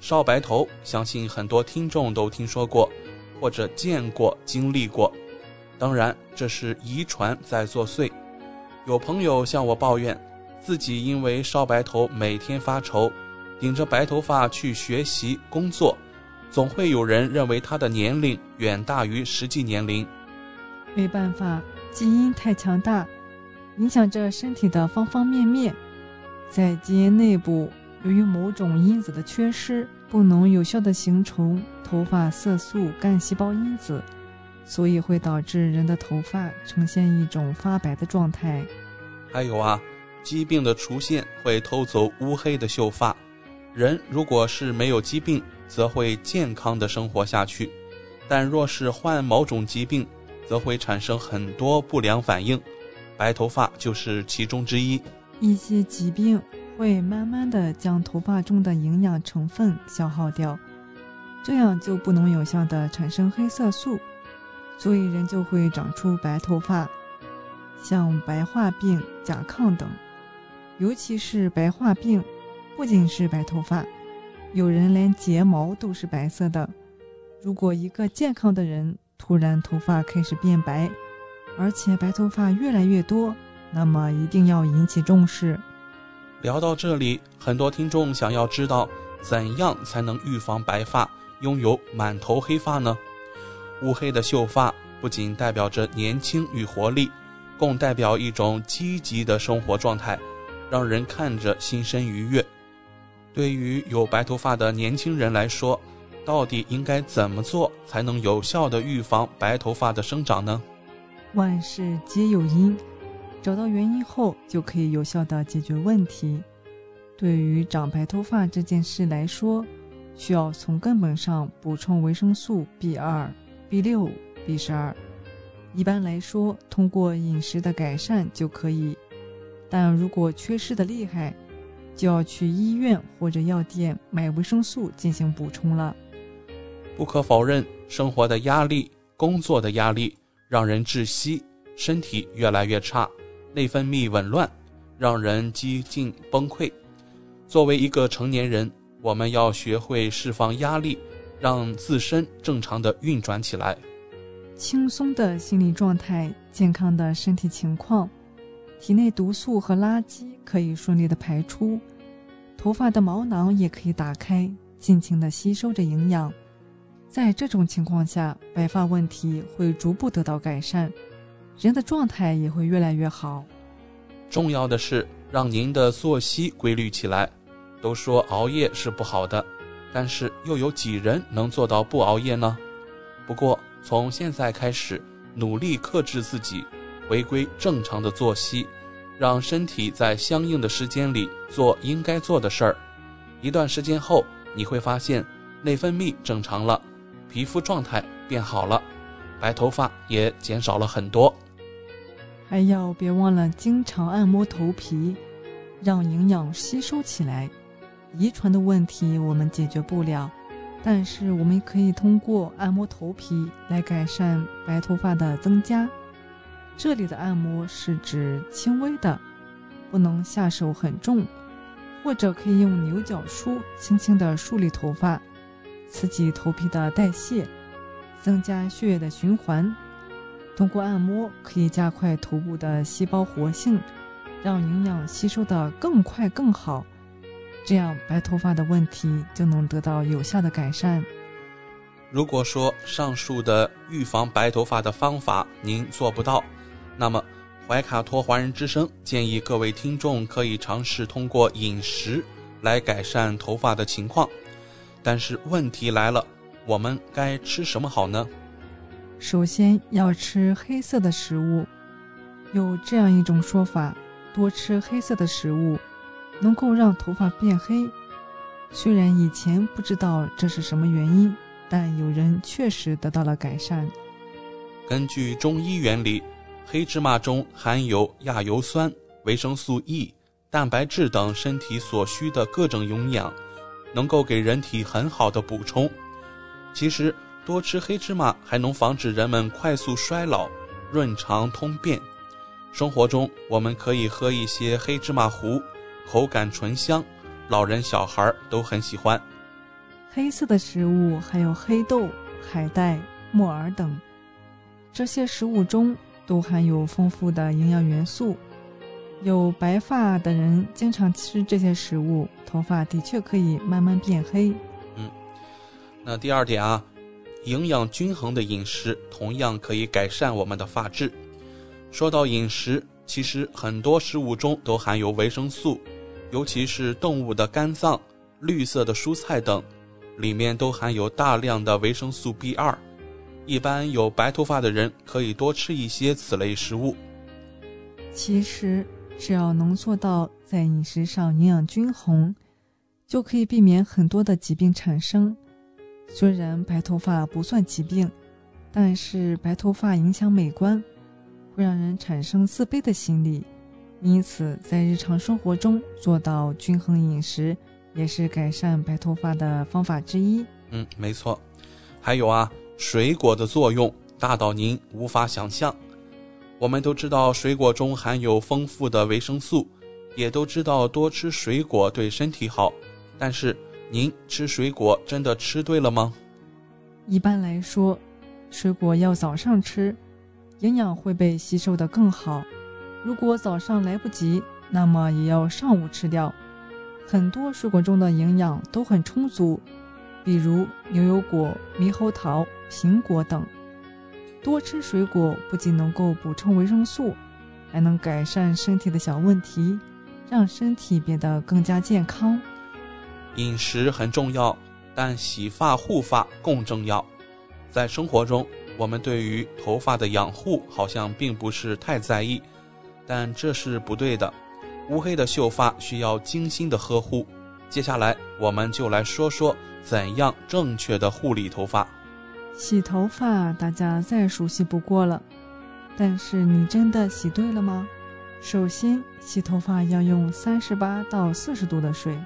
少白头，相信很多听众都听说过，或者见过、经历过。当然，这是遗传在作祟。有朋友向我抱怨。自己因为少白头，每天发愁，顶着白头发去学习工作，总会有人认为他的年龄远大于实际年龄。没办法，基因太强大，影响着身体的方方面面。在基因内部，由于某种因子的缺失，不能有效的形成头发色素干细胞因子，所以会导致人的头发呈现一种发白的状态。还有啊。疾病的出现会偷走乌黑的秀发，人如果是没有疾病，则会健康的生活下去；但若是患某种疾病，则会产生很多不良反应，白头发就是其中之一。一些疾病会慢慢的将头发中的营养成分消耗掉，这样就不能有效的产生黑色素，所以人就会长出白头发，像白化病、甲亢等。尤其是白化病，不仅是白头发，有人连睫毛都是白色的。如果一个健康的人突然头发开始变白，而且白头发越来越多，那么一定要引起重视。聊到这里，很多听众想要知道怎样才能预防白发，拥有满头黑发呢？乌黑的秀发不仅代表着年轻与活力，更代表一种积极的生活状态。让人看着心生愉悦。对于有白头发的年轻人来说，到底应该怎么做才能有效的预防白头发的生长呢？万事皆有因，找到原因后就可以有效的解决问题。对于长白头发这件事来说，需要从根本上补充维生素 B 二、B 六、B 十二。一般来说，通过饮食的改善就可以。但如果缺失的厉害，就要去医院或者药店买维生素进行补充了。不可否认，生活的压力、工作的压力让人窒息，身体越来越差，内分泌紊乱，让人几近崩溃。作为一个成年人，我们要学会释放压力，让自身正常的运转起来。轻松的心理状态，健康的身体情况。体内毒素和垃圾可以顺利的排出，头发的毛囊也可以打开，尽情的吸收着营养。在这种情况下，白发问题会逐步得到改善，人的状态也会越来越好。重要的是让您的作息规律起来。都说熬夜是不好的，但是又有几人能做到不熬夜呢？不过从现在开始，努力克制自己，回归正常的作息，让身体在相应的时间里做应该做的事儿。一段时间后，你会发现内分泌正常了。皮肤状态变好了，白头发也减少了很多。还要别忘了经常按摩头皮，让营养吸收起来。遗传的问题我们解决不了，但是我们可以通过按摩头皮来改善白头发的增加。这里的按摩是指轻微的，不能下手很重，或者可以用牛角梳轻轻地梳理头发。刺激头皮的代谢，增加血液的循环。通过按摩可以加快头部的细胞活性，让营养吸收的更快更好。这样白头发的问题就能得到有效的改善。如果说上述的预防白头发的方法您做不到，那么怀卡托华人之声建议各位听众可以尝试通过饮食来改善头发的情况。但是问题来了，我们该吃什么好呢？首先要吃黑色的食物，有这样一种说法：多吃黑色的食物，能够让头发变黑。虽然以前不知道这是什么原因，但有人确实得到了改善。根据中医原理，黑芝麻中含有亚油酸、维生素 E、蛋白质等身体所需的各种营养。能够给人体很好的补充。其实多吃黑芝麻还能防止人们快速衰老、润肠通便。生活中我们可以喝一些黑芝麻糊，口感醇香，老人小孩都很喜欢。黑色的食物还有黑豆、海带、木耳等，这些食物中都含有丰富的营养元素。有白发的人经常吃这些食物，头发的确可以慢慢变黑。嗯，那第二点啊，营养均衡的饮食同样可以改善我们的发质。说到饮食，其实很多食物中都含有维生素，尤其是动物的肝脏、绿色的蔬菜等，里面都含有大量的维生素 B 二。一般有白头发的人可以多吃一些此类食物。其实。只要能做到在饮食上营养均衡，就可以避免很多的疾病产生。虽然白头发不算疾病，但是白头发影响美观，会让人产生自卑的心理。因此，在日常生活中做到均衡饮食，也是改善白头发的方法之一。嗯，没错。还有啊，水果的作用大到您无法想象。我们都知道水果中含有丰富的维生素，也都知道多吃水果对身体好。但是您吃水果真的吃对了吗？一般来说，水果要早上吃，营养会被吸收的更好。如果早上来不及，那么也要上午吃掉。很多水果中的营养都很充足，比如牛油果、猕猴桃、苹果等。多吃水果不仅能够补充维生素，还能改善身体的小问题，让身体变得更加健康。饮食很重要，但洗发护发更重要。在生活中，我们对于头发的养护好像并不是太在意，但这是不对的。乌黑的秀发需要精心的呵护。接下来，我们就来说说怎样正确的护理头发。洗头发大家再熟悉不过了，但是你真的洗对了吗？首先，洗头发要用三十八到四十度的水，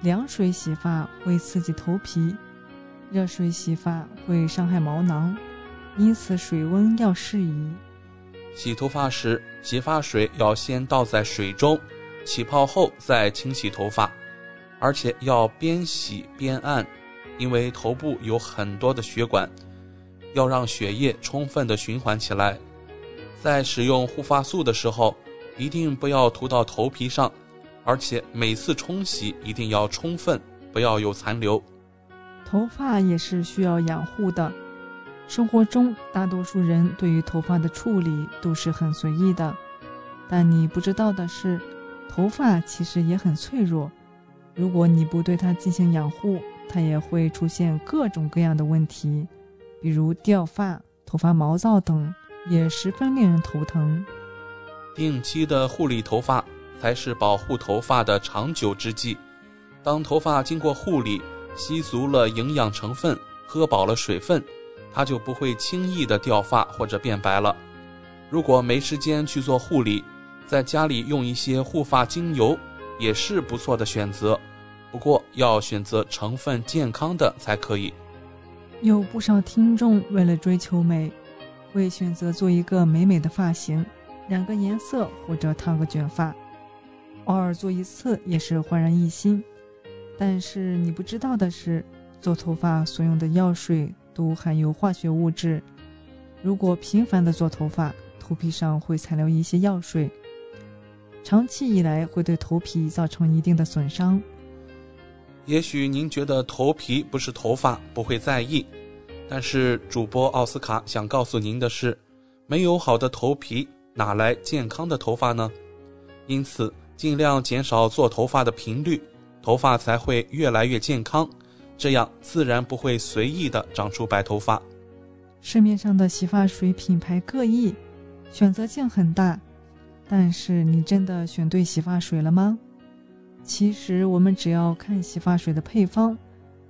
凉水洗发会刺激头皮，热水洗发会伤害毛囊，因此水温要适宜。洗头发时，洗发水要先倒在水中，起泡后再清洗头发，而且要边洗边按。因为头部有很多的血管，要让血液充分的循环起来。在使用护发素的时候，一定不要涂到头皮上，而且每次冲洗一定要充分，不要有残留。头发也是需要养护的，生活中大多数人对于头发的处理都是很随意的，但你不知道的是，头发其实也很脆弱。如果你不对它进行养护，它也会出现各种各样的问题，比如掉发、头发毛躁等，也十分令人头疼。定期的护理头发才是保护头发的长久之计。当头发经过护理，吸足了营养成分，喝饱了水分，它就不会轻易的掉发或者变白了。如果没时间去做护理，在家里用一些护发精油也是不错的选择。不过要选择成分健康的才可以。有不少听众为了追求美，会选择做一个美美的发型，染个颜色或者烫个卷发，偶尔做一次也是焕然一新。但是你不知道的是，做头发所用的药水都含有化学物质，如果频繁的做头发，头皮上会残留一些药水，长期以来会对头皮造成一定的损伤。也许您觉得头皮不是头发，不会在意，但是主播奥斯卡想告诉您的是，没有好的头皮，哪来健康的头发呢？因此，尽量减少做头发的频率，头发才会越来越健康，这样自然不会随意的长出白头发。市面上的洗发水品牌各异，选择性很大，但是你真的选对洗发水了吗？其实我们只要看洗发水的配方，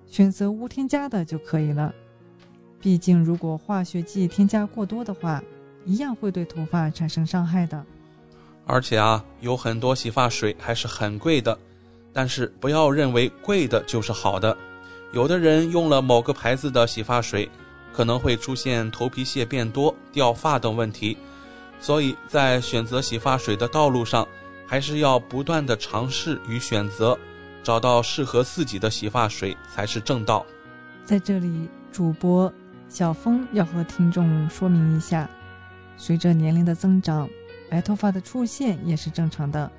选择无添加的就可以了。毕竟，如果化学剂添加过多的话，一样会对头发产生伤害的。而且啊，有很多洗发水还是很贵的，但是不要认为贵的就是好的。有的人用了某个牌子的洗发水，可能会出现头皮屑变多、掉发等问题。所以在选择洗发水的道路上，还是要不断的尝试与选择，找到适合自己的洗发水才是正道。在这里，主播小峰要和听众说明一下：随着年龄的增长，白头发的出现也是正常的。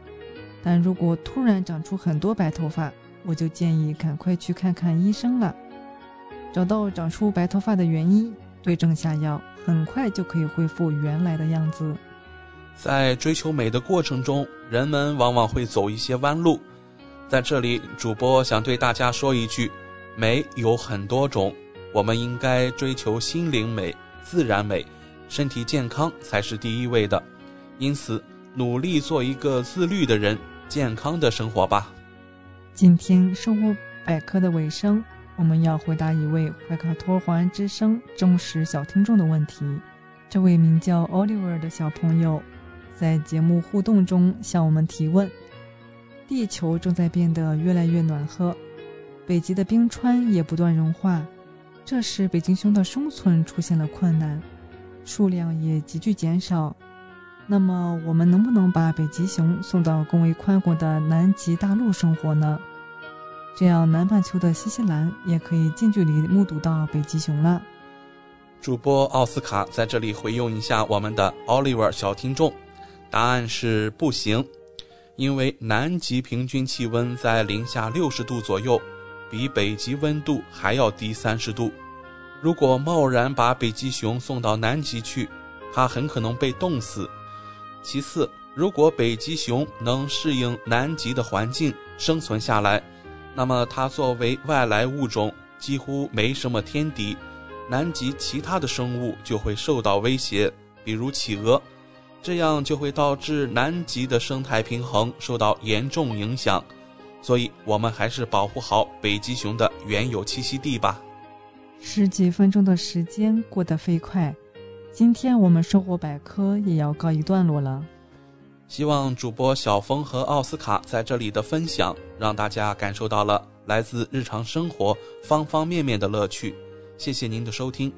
但如果突然长出很多白头发，我就建议赶快去看看医生了，找到长出白头发的原因，对症下药，很快就可以恢复原来的样子。在追求美的过程中，人们往往会走一些弯路。在这里，主播想对大家说一句：美有很多种，我们应该追求心灵美、自然美，身体健康才是第一位的。因此，努力做一个自律的人，健康的生活吧。今天生活百科的尾声，我们要回答一位怀卡托华人之声忠实小听众的问题。这位名叫 Oliver 的小朋友。在节目互动中向我们提问：地球正在变得越来越暖和，北极的冰川也不断融化，这时北极熊的生存出现了困难，数量也急剧减少。那么，我们能不能把北极熊送到更为宽广的南极大陆生活呢？这样，南半球的新西兰也可以近距离目睹到北极熊了。主播奥斯卡在这里回应一下我们的 Oliver 小听众。答案是不行，因为南极平均气温在零下六十度左右，比北极温度还要低三十度。如果贸然把北极熊送到南极去，它很可能被冻死。其次，如果北极熊能适应南极的环境生存下来，那么它作为外来物种几乎没什么天敌，南极其他的生物就会受到威胁，比如企鹅。这样就会导致南极的生态平衡受到严重影响，所以我们还是保护好北极熊的原有栖息地吧。十几分钟的时间过得飞快，今天我们生活百科也要告一段落了。希望主播小峰和奥斯卡在这里的分享，让大家感受到了来自日常生活方方面面的乐趣。谢谢您的收听。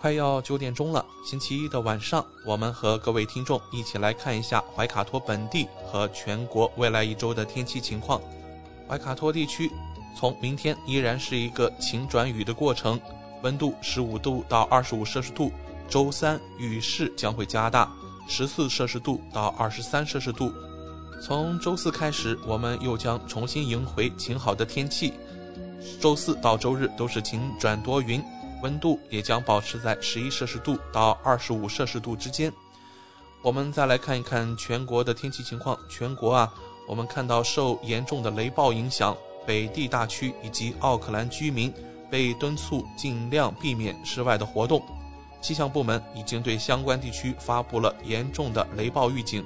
快要九点钟了，星期一的晚上，我们和各位听众一起来看一下怀卡托本地和全国未来一周的天气情况。怀卡托地区从明天依然是一个晴转雨的过程，温度十五度到二十五摄氏度。周三雨势将会加大，十四摄氏度到二十三摄氏度。从周四开始，我们又将重新迎回晴好的天气。周四到周日都是晴转多云，温度也将保持在十一摄氏度到二十五摄氏度之间。我们再来看一看全国的天气情况。全国啊，我们看到受严重的雷暴影响，北地大区以及奥克兰居民被敦促尽量避免室外的活动。气象部门已经对相关地区发布了严重的雷暴预警。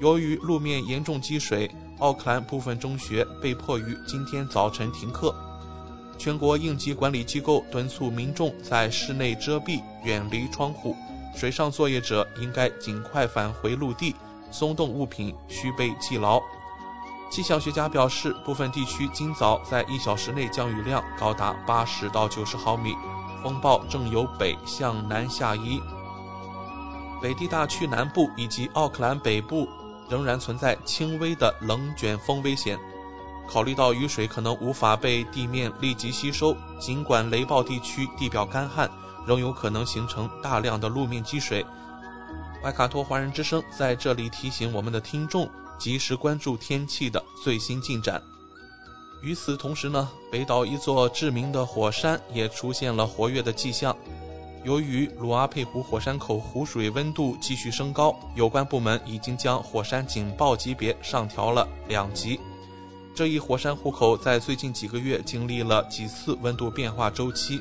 由于路面严重积水，奥克兰部分中学被迫于今天早晨停课。全国应急管理机构敦促民众在室内遮蔽，远离窗户。水上作业者应该尽快返回陆地，松动物品需被系牢。气象学家表示，部分地区今早在一小时内降雨量高达八十到九十毫米，风暴正由北向南下移。北地大区南部以及奥克兰北部仍然存在轻微的冷卷风危险。考虑到雨水可能无法被地面立即吸收，尽管雷暴地区地表干旱。仍有可能形成大量的路面积水。外卡托华人之声在这里提醒我们的听众，及时关注天气的最新进展。与此同时呢，北岛一座知名的火山也出现了活跃的迹象。由于鲁阿佩湖火山口湖水温度继续升高，有关部门已经将火山警报级别上调了两级。这一火山湖口在最近几个月经历了几次温度变化周期。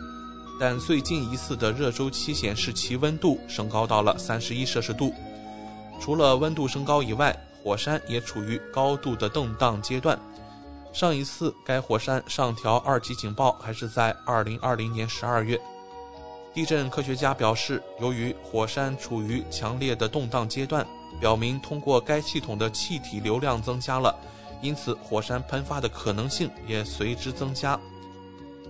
但最近一次的热周期显示，其温度升高到了三十一摄氏度。除了温度升高以外，火山也处于高度的动荡阶段。上一次该火山上调二级警报还是在二零二零年十二月。地震科学家表示，由于火山处于强烈的动荡阶段，表明通过该系统的气体流量增加了，因此火山喷发的可能性也随之增加。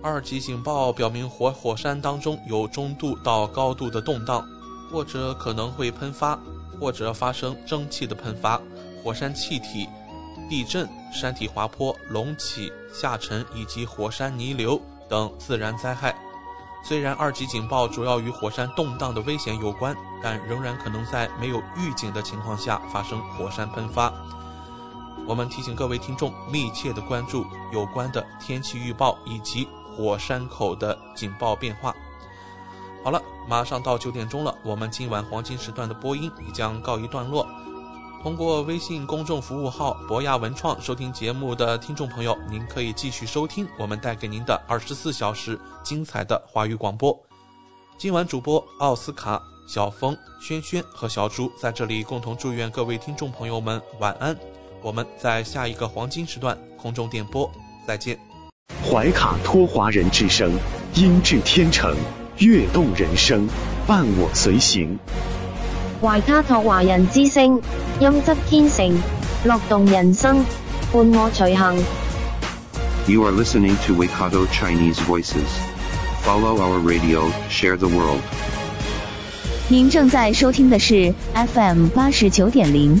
二级警报表明火火山当中有中度到高度的动荡，或者可能会喷发，或者发生蒸汽的喷发、火山气体、地震、山体滑坡、隆起、下沉以及火山泥流等自然灾害。虽然二级警报主要与火山动荡的危险有关，但仍然可能在没有预警的情况下发生火山喷发。我们提醒各位听众密切的关注有关的天气预报以及。火山口的警报变化。好了，马上到九点钟了，我们今晚黄金时段的播音也将告一段落。通过微信公众服务号“博雅文创”收听节目的听众朋友，您可以继续收听我们带给您的二十四小时精彩的华语广播。今晚主播奥斯卡、小峰、轩轩和小朱在这里共同祝愿各位听众朋友们晚安。我们在下一个黄金时段空中电波再见。怀卡托华人之声，音质天成，悦动人生，伴我随行。怀卡托华人之声，音质天成，乐动人生，伴我随行。You are listening to Waikato Chinese Voices. Follow our radio, share the world. 您正在收听的是 FM 八十九点零